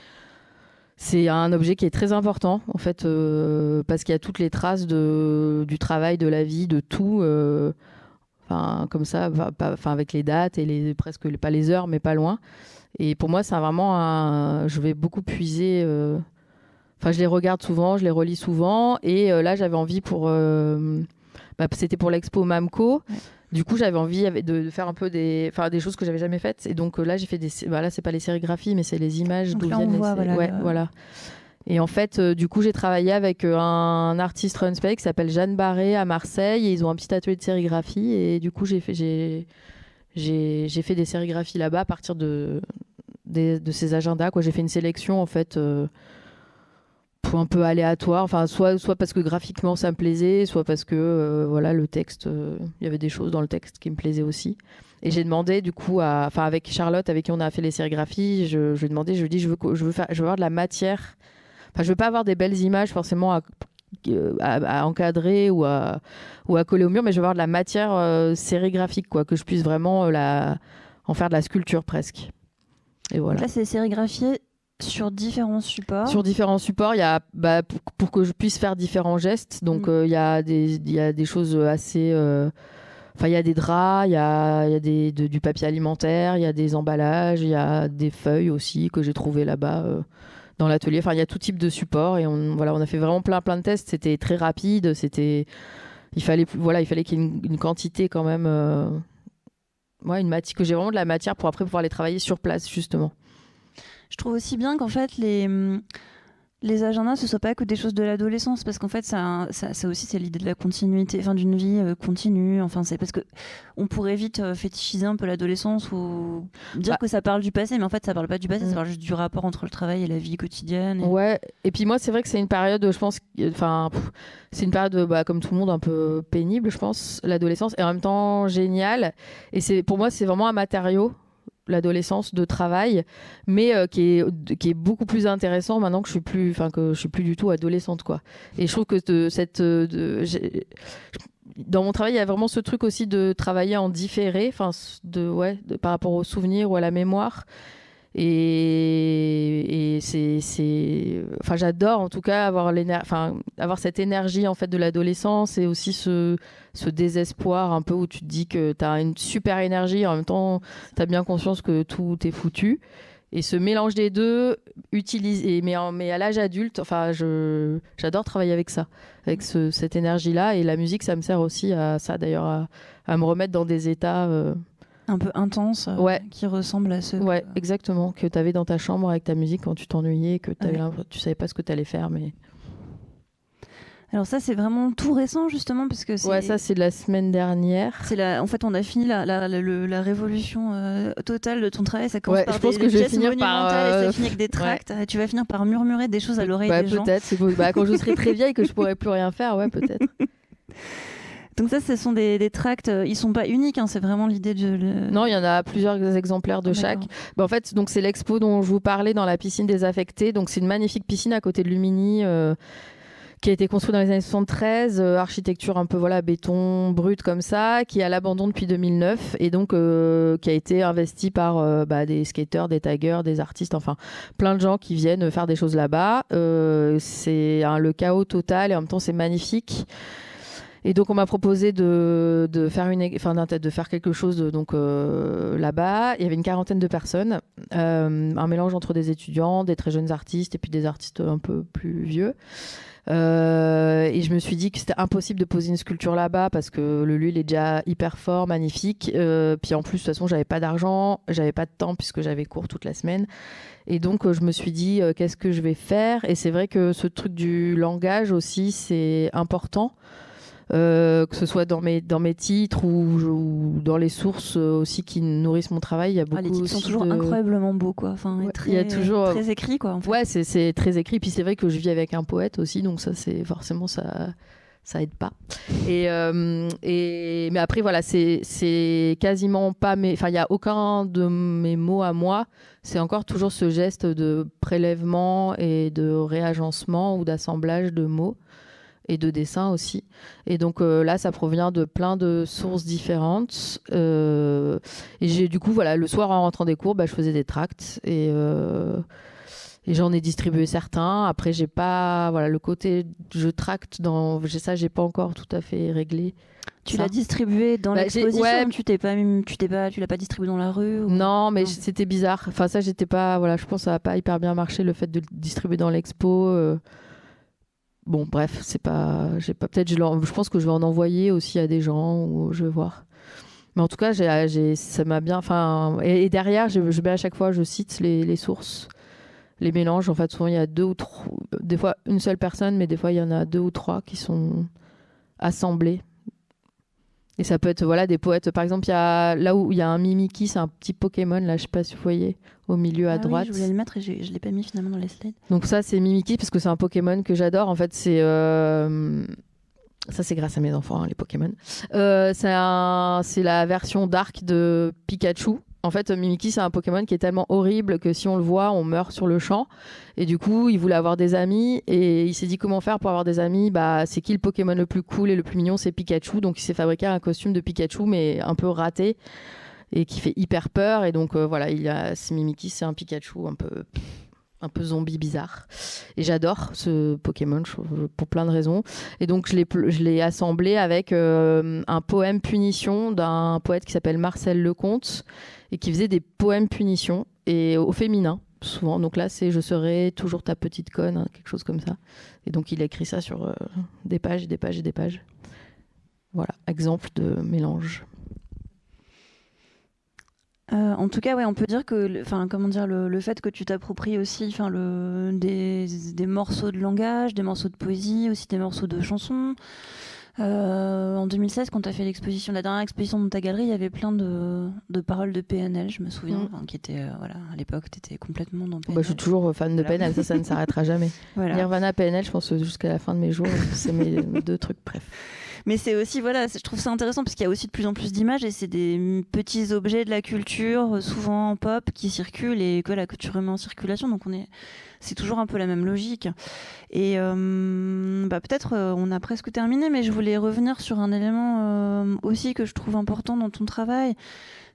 c'est un objet qui est très important en fait euh, parce qu'il y a toutes les traces de du travail, de la vie, de tout. Euh, comme ça, enfin avec les dates et les presque pas les heures, mais pas loin. Et pour moi, c'est vraiment un. Je vais beaucoup puiser Enfin, je les regarde souvent, je les relis souvent. Et là, j'avais envie pour. Bah, c'était pour l'expo Mamco. Du coup, j'avais envie de, faire un peu des, enfin, des choses que j'avais jamais faites. Et donc là, j'ai fait des. Bah, là, c'est pas les sérigraphies, mais c'est les images d'où viennent les. Voilà, ouais, voilà. Et en fait, du coup, j'ai travaillé avec un artiste Runspay qui s'appelle Jeanne Barré à Marseille. Et ils ont un petit atelier de sérigraphie. Et du coup, j'ai fait, j'ai, j'ai fait des sérigraphies là-bas à partir de, de ces agendas. J'ai fait une sélection en fait euh, un peu aléatoire. Enfin, soit, soit parce que graphiquement ça me plaisait, soit parce que euh, voilà le texte, euh, il y avait des choses dans le texte qui me plaisaient aussi. Et j'ai demandé du coup, à, enfin avec Charlotte avec qui on a fait les sérigraphies, je, lui ai demandé, je lui ai dit je veux, je veux faire, je veux avoir de la matière. Enfin, je veux pas avoir des belles images forcément à, à, encadrer ou à, ou à coller au mur, mais je veux avoir de la matière euh, sérigraphique, quoi, que je puisse vraiment euh, la, en faire de la sculpture presque. Et voilà. là, c'est sérigraphié sur différents supports. Sur différents supports, il y a bah, pour, que je puisse faire différents gestes. Donc mm. euh, il y a des il y a des choses assez. Enfin, il y a des draps, il y a, y a des, du papier alimentaire, il y a des emballages, il y a des feuilles aussi que j'ai trouvées là-bas dans l'atelier. Enfin, il y a tout type de support et on, voilà, on a fait vraiment plein, plein de tests. C'était très rapide. C'était, il fallait, voilà, il fallait qu'il y ait une, quantité quand même, euh, ouais, une matière, que j'ai vraiment de la matière pour après pouvoir les travailler sur place justement. Je trouve aussi bien qu'en fait les les agendas, ce soit pas que des choses de l'adolescence, parce qu'en fait, ça, ça, aussi, c'est l'idée de la continuité, enfin d'une vie euh, continue. Enfin, c'est parce que on pourrait vite euh, fétichiser un peu l'adolescence ou dire bah que ça parle du passé, mais en fait, ça parle pas du passé, ça mm. parle juste du rapport entre le travail et la vie quotidienne. Ouais. Et puis moi, c'est vrai que c'est une période, je pense, enfin, c'est une période, bah, comme tout le monde, un peu pénible, je pense, l'adolescence, et en même temps géniale. Et c'est, pour moi, c'est vraiment un matériau l'adolescence de travail, mais euh, qui, est, qui est beaucoup plus intéressant maintenant que je suis plus, enfin que je suis plus du tout adolescente quoi. Et je trouve que de, cette, euh, de, dans mon travail, il y a vraiment ce truc aussi de travailler en différé, enfin de ouais, par rapport aux souvenirs ou à la mémoire. Et, c'est, enfin, j'adore en tout cas avoir cette énergie en fait de l'adolescence et aussi ce, désespoir un peu où tu te dis que tu as une super énergie, en même temps, tu as bien conscience que tout est foutu. Et ce mélange des deux, utilisé, mais, à l'âge adulte, enfin, j'adore travailler avec ça, avec ce, cette énergie-là. Et la musique, ça me sert aussi à ça, d'ailleurs, à, à me remettre dans des états. Euh, un peu intense, euh, qui ressemble à ceux. Ouais, exactement. Que tu avais dans ta chambre avec ta musique quand tu t'ennuyais, que tu savais pas ce que tu allais faire, mais. Alors ça, c'est vraiment tout récent justement parce que ouais, ça c'est de la semaine dernière. C'est la, en fait, on a fini la, la, la, révolution euh, totale de ton travail. Ça commence ouais, par je pense que je vais finir par et ça euh, finit avec des tracts. Tu vas finir par murmurer des choses à l'oreille des gens. Peut-être. Bah, quand je serai très vieille que je pourrai plus rien faire, ouais, peut-être. Donc ça, ce sont des, des tracts. Euh, ils sont pas uniques. Hein, c'est vraiment l'idée de. Non, il y en a plusieurs exemplaires de chaque. Bah, en fait, donc c'est l'expo dont je vous parlais dans la piscine désaffectée. Donc c'est une magnifique piscine à côté de Lumini. Euh, qui a été construite dans les années 73, euh, architecture un peu voilà béton brut comme ça, qui est à l'abandon depuis 2009 et donc qui a été investi par bah, des skateurs, des taggers, des artistes, enfin plein de gens qui viennent faire des choses là-bas. c'est le chaos total et en même temps c'est magnifique. Et donc on m'a proposé de, faire une, enfin de faire quelque chose donc euh, là-bas. Il y avait une quarantaine de personnes, euh, un mélange entre des étudiants, des très jeunes artistes et puis des artistes un peu plus vieux. Euh, et je me suis dit que c'était impossible de poser une sculpture là-bas parce que le lieu est déjà hyper fort, magnifique. puis en plus de toute façon j'avais pas d'argent, j'avais pas de temps puisque j'avais cours toute la semaine. Et donc je me suis dit qu'est-ce que je vais faire? Et c'est vrai que ce truc du langage aussi c'est important. Euh, que ce soit dans mes, dans mes titres ou, dans les sources aussi qui nourrissent mon travail. Il y a beaucoup ah, les titres sont toujours incroyablement beaux, quoi. Enfin, très, il y a toujours très écrit, quoi. En fait. Ouais, c'est très écrit. Puis c'est vrai que je vis avec un poète aussi, donc ça, c'est forcément ça. Ça aide pas. Et, euh, et mais après voilà, c'est quasiment pas mes. Enfin, il y a aucun de mes mots à moi. C'est encore toujours ce geste de prélèvement et de réagencement ou d'assemblage de mots et de dessin aussi. Et donc euh, là, ça provient de plein de sources différentes. Euh, et j'ai du coup, voilà, le soir en rentrant des cours, bah, je faisais des tracts et, euh, Et j'en ai distribué certains. Après, j'ai pas, voilà, le côté je tracte dans, ça, j'ai pas encore tout à fait réglé. Tu l'as distribué dans bah, l'exposition ouais. Tu t'es pas, tu t'es pas, tu l'as pas distribué dans la rue Non, mais c'était bizarre. Enfin, ça, j'étais pas, voilà, je pense que ça a pas hyper bien marché le fait de le distribuer dans l'expo. Bon, bref, c'est pas, j'ai pas, peut-être, je, je pense que je vais en envoyer aussi à des gens ou je vais voir. Mais en tout cas, j'ai, ça m'a bien. Enfin, et, derrière, je, je, à chaque fois, je cite les, les sources les mélanges. En fait, souvent, il y a deux ou trois, des fois une seule personne, mais des fois, il y en a deux ou trois qui sont assemblés. Et ça peut être voilà des poètes. Par exemple, il y a là où il y a un Mimiki, c'est un petit Pokémon là, je sais pas si vous voyez, au milieu à ah droite. Oui, je voulais le mettre et je, je l'ai pas mis finalement dans les slides. Donc ça, c'est Mimiki parce que c'est un Pokémon que j'adore. En fait, c'est euh, ça, c'est grâce à mes enfants, hein, les Pokémon. Euh, c'est la version dark de Pikachu. En fait, Mimiki, c'est un Pokémon qui est tellement horrible que si on le voit, on meurt sur le champ. Et du coup, il voulait avoir des amis et il s'est dit comment faire pour avoir des amis? Bah, c'est qui le Pokémon le plus cool et le plus mignon? C'est Pikachu. Donc, il s'est fabriqué un costume de Pikachu, mais un peu raté et qui fait hyper peur. Et donc, euh, voilà, il a, Mimiki, c'est un Pikachu un peu un peu zombie bizarre. Et j'adore ce Pokémon pour plein de raisons. Et donc je l'ai assemblé avec euh, un poème punition d'un poète qui s'appelle Marcel Lecomte et qui faisait des poèmes punition et au féminin souvent. Donc là c'est Je serai toujours ta petite conne, hein, quelque chose comme ça. Et donc il a écrit ça sur euh, des pages et des pages et des pages. Voilà, exemple de mélange. Euh, en tout cas, ouais, on peut dire que, enfin, comment dire, le, fait que tu t'appropries aussi, enfin, le, des, des, morceaux de langage, des morceaux de poésie, aussi des morceaux de chansons. Euh, en 2016, quand tu as fait l'exposition, la dernière exposition de ta galerie, il y avait plein de, de paroles de PNL, je me souviens, mm. qui étaient, euh, voilà, à l'époque, tu étais complètement dans PNL. Bah, je suis toujours fan de PNL, ça, ça ne s'arrêtera jamais. Voilà. Nirvana, PNL, je pense jusqu'à la fin de mes jours, c'est mes deux trucs bref. Mais c'est aussi, voilà, je trouve ça intéressant parce qu'il y a aussi de plus en plus d'images et c'est des petits objets de la culture, souvent pop, qui circulent et que la culture remet en circulation. Donc on est, c'est toujours un peu la même logique. Et euh, bah, peut-être euh, on a presque terminé, mais je voulais revenir sur un élément euh, aussi que je trouve important dans ton travail.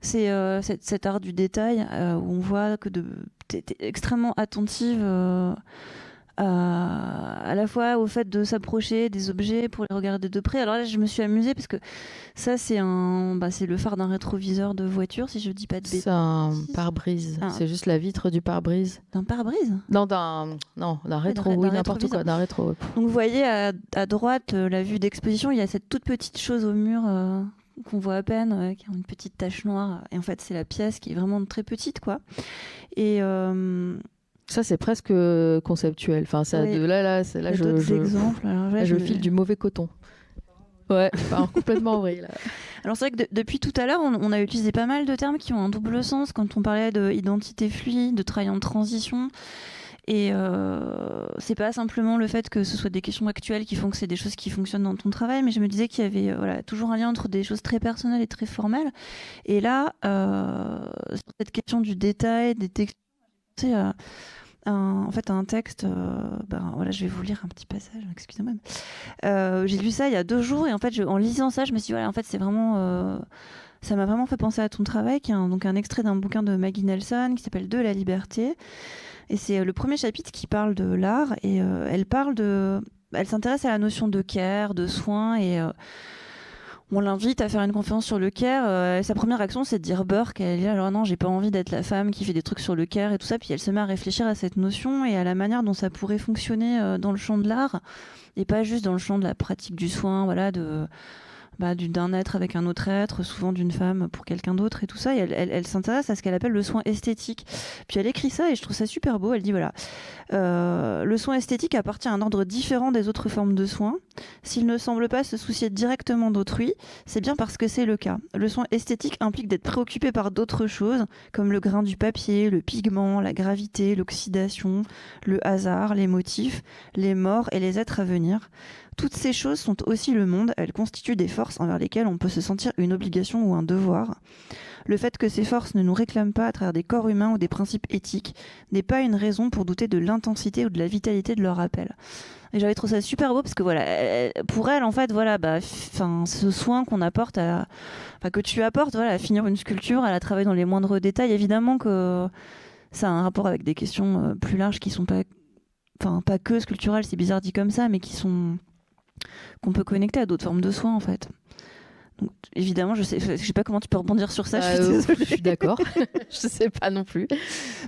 C'est cet, art du détail où on voit que tu es, extrêmement attentive à la fois au fait de s'approcher des objets pour les regarder de près. Alors là, je me suis amusée parce que ça, c'est un, bah, c'est le phare d'un rétroviseur de voiture, si je dis pas de bêtises. C'est un pare-brise. Ah. C'est juste la vitre du pare-brise. D'un pare-brise? Non, d'un, non, d'un rétro, oui, n'importe quoi, d'un rétro. Donc vous voyez à, droite euh, la vue d'exposition, il y a cette toute petite chose au mur. Euh, qu'on voit à peine, qui a une petite tache noire. Et en fait, c'est la pièce qui est vraiment très petite, quoi. Et euh, ça, c'est presque conceptuel. Enfin, ça, de là, là, là, je, je, exemples. je, file du mauvais coton. Ouais, enfin, complètement vrai. Là. Alors c'est vrai que depuis tout à l'heure, on, a utilisé pas mal de termes qui ont un double sens quand on parlait d'identité fluide, de travail en transition. Et euh, c'est pas simplement le fait que ce soit des questions actuelles qui font que c'est des choses qui fonctionnent dans ton travail, mais je me disais qu'il y avait euh, voilà, toujours un lien entre des choses très personnelles et très formelles. Et là, euh, sur cette question du détail, des textes, un, en fait un texte. Euh, ben, voilà, je vais vous lire un petit passage. Excusez-moi. Euh, j'ai lu ça il y a deux jours et en fait, en lisant ça, je me suis dit voilà, en fait, c'est vraiment euh, ça m'a vraiment fait penser à ton travail, qui est un, donc un extrait d'un bouquin de Maggie Nelson qui s'appelle De la liberté. Et c'est le premier chapitre qui parle de l'art et elle parle de, elle s'intéresse à la notion de care, de soin et on l'invite à faire une conférence sur le care. Euh, sa première action, c'est de dire Burke. Elle dit alors non, j'ai pas envie d'être la femme qui fait des trucs sur le care et tout ça. Puis elle se met à réfléchir à cette notion et à la manière dont ça pourrait fonctionner euh, dans le champ de l'art et pas juste dans le champ de la pratique du soin, voilà, de bah, d'un être avec un autre être, souvent d'une femme pour quelqu'un d'autre et tout ça. Et elle, s'intéresse à ce qu'elle appelle le soin esthétique. Puis elle écrit ça et je trouve ça super beau. Elle dit voilà, euh, le soin esthétique appartient à un ordre différent des autres formes de soins. S'il ne semble pas se soucier directement d'autrui, c'est bien parce que c'est le cas. Le soin esthétique implique d'être préoccupé par d'autres choses, comme le grain du papier, le pigment, la gravité, l'oxydation, le hasard, les motifs, les morts et les êtres à venir. Toutes ces choses sont aussi le monde, elles constituent des forces envers lesquelles on peut se sentir une obligation ou un devoir. Le fait que ces forces ne nous réclament pas à travers des corps humains ou des principes éthiques n'est pas une raison pour douter de l'intensité ou de la vitalité de leur appel. Et j'avais trouvé ça super beau parce que voilà, pour elle en fait, voilà, bah, ce soin qu'on apporte à, que tu apportes, voilà, à finir une sculpture, à la travailler dans les moindres détails, évidemment que ça a un rapport avec des questions euh, plus larges qui sont pas, enfin pas que sculpturales, c'est bizarre dit comme ça, mais qui sont qu'on peut connecter à d'autres formes de soi en fait. Donc, évidemment, je sais, je sais pas comment tu peux rebondir sur ça. je suis, Euh, désolée. je suis d'accord. je sais pas non plus.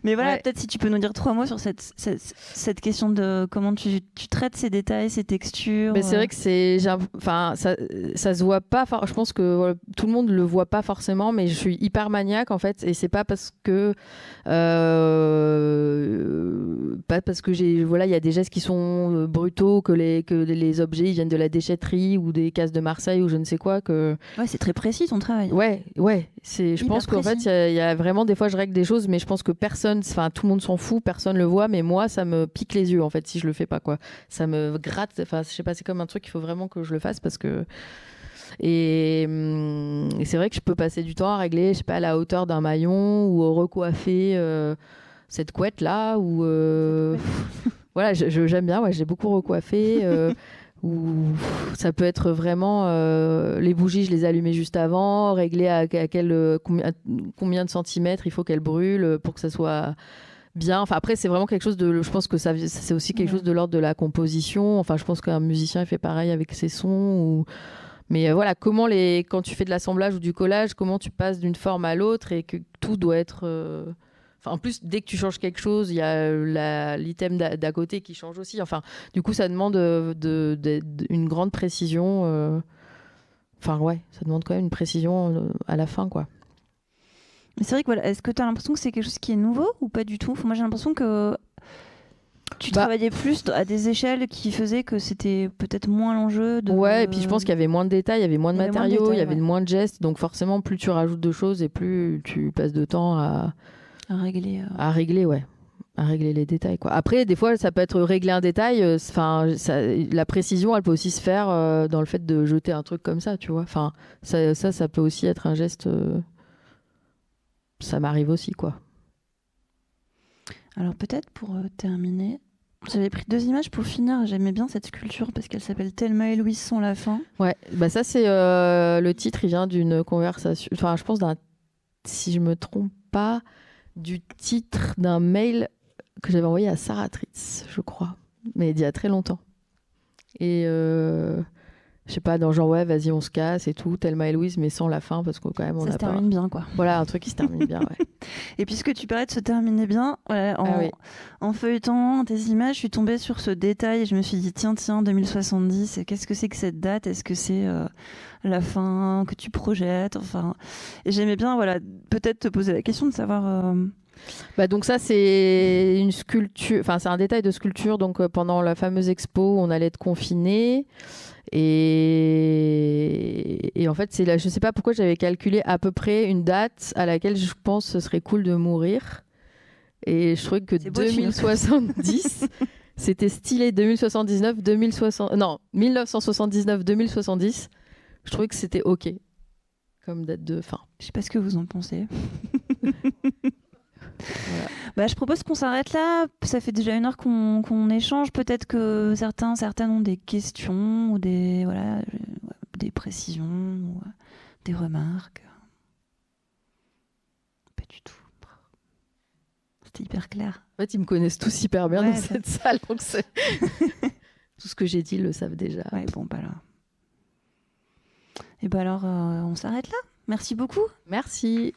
Mais voilà, Ouais. peut-être si tu peux nous dire trois mots sur cette, cette, cette question de comment tu, tu traites ces détails, ces textures. Mais c'est euh, vrai que c'est, enfin, ça, ça se voit pas. Je pense que voilà, tout le monde le voit pas forcément, mais je suis hyper maniaque en fait, et c'est pas parce que, euh, pas parce que j'ai, voilà, il y a des gestes qui sont euh, brutaux, que les que les objets ils viennent de la déchetterie ou des cases de Marseille ou je ne sais quoi que. Ouais, c'est très précis ton travail. Ouais, ouais. C'est, je Hyper pense qu'en fait, il y, a- il y a vraiment des fois, je règle des choses, mais je pense que personne, enfin, tout le monde s'en fout, personne le voit, mais moi, ça me pique les yeux, en fait, si je le fais pas, quoi. Ça me gratte, enfin, je sais pas, c'est comme un truc, il faut vraiment que je le fasse parce que. Et, hum, et c'est vrai que je peux passer du temps à régler, je sais pas, la hauteur d'un maillon ou à recoiffer euh, cette couette là, ou. euh, voilà, je- je- j'aime bien, ouais, j'ai beaucoup recoiffé. euh, ou ça peut être vraiment euh, les bougies, je les allumais juste avant, régler à, à quel, combien, combien de centimètres il faut qu'elles brûlent pour que ça soit bien. Enfin après c'est vraiment quelque chose de, je pense que ça c'est aussi quelque Ouais. chose de l'ordre de la composition. Enfin je pense qu'un musicien il fait pareil avec ses sons ou mais voilà comment les quand tu fais de l'assemblage ou du collage, comment tu passes d'une forme à l'autre et que tout doit être Enfin, en plus, dès que tu changes quelque chose, il y a euh, l'item d'à côté qui change aussi. Enfin, du coup, ça demande euh, de, de- de- une grande précision. euh, Enfin, ouais, ça demande quand même une précision à la fin, quoi. Mais c'est vrai que voilà, est-ce que tu as l'impression que c'est quelque chose qui est nouveau ou pas du tout? Enfin, Moi j'ai l'impression que tu Bah- travaillais plus à des échelles qui faisaient que c'était peut-être moins l'enjeu de. Ouais, et puis je pense qu'il y avait moins de détails, il y avait moins de Il y avait moins de matériaux, il y avait ouais. moins de gestes. Donc, forcément, plus tu rajoutes de choses et plus tu passes de temps à, à régler. euh. à régler, ouais. À régler les détails, quoi. Après, des fois, ça peut être régler un détail. euh, Enfin, la précision, elle peut aussi se faire euh, dans le fait de jeter un truc comme ça, tu vois. Enfin, ça, ça, ça peut aussi être un geste. Ça m'arrive aussi, quoi. Alors peut-être pour terminer, j'avais pris deux images pour finir. J'aimais bien cette sculpture parce qu'elle s'appelle Thelma et Louise sont la fin. Ouais, bah ça c'est euh, le titre, il vient d'une conversation, enfin je pense d'un, si je me trompe pas, du titre d'un mail que j'avais envoyé à Sarah je crois, mais il y a très longtemps. Et euh, je sais pas, dans genre ouais, vas-y on se casse et tout, Thelma et Louise, mais sans la fin parce que quand même on Ça a se pas. termine bien quoi. Voilà, un truc qui se termine bien, ouais. Et puisque tu parlais de se terminer bien, voilà, en, Ah oui. en feuilletant tes images, je suis tombée sur ce détail et je me suis dit tiens tiens 2070, et qu'est-ce que c'est que cette date? Est-ce que c'est euh, la fin que tu projettes? Enfin, et j'aimais bien voilà peut-être te poser la question de savoir. euh, Bah donc ça c'est une sculpture, enfin c'est un détail de sculpture. Donc euh, pendant la fameuse expo, on allait être confiné et, et en fait c'est là, je sais pas pourquoi j'avais calculé à peu près une date à laquelle je pense ce serait cool de mourir. Et je trouvais que C'est beau de finir comme 2070 c'était stylé 2079 2060 non 1979 2070 je trouvais que c'était ok comme date de fin Je sais pas ce que vous en pensez. Bah, je propose qu'on s'arrête là. Ça fait déjà une heure qu'on qu'on échange. Peut-être que certains, certaines ont des questions ou des, voilà, euh, des précisions ou euh, des remarques. Pas du tout. C'était hyper clair. En fait, ils me connaissent tous hyper bien Ouais, dans cette salle, donc tout ce que j'ai dit, ils le savent déjà. Ouais, bon, bah là. Et bah alors, euh, on s'arrête là. Merci beaucoup. Merci.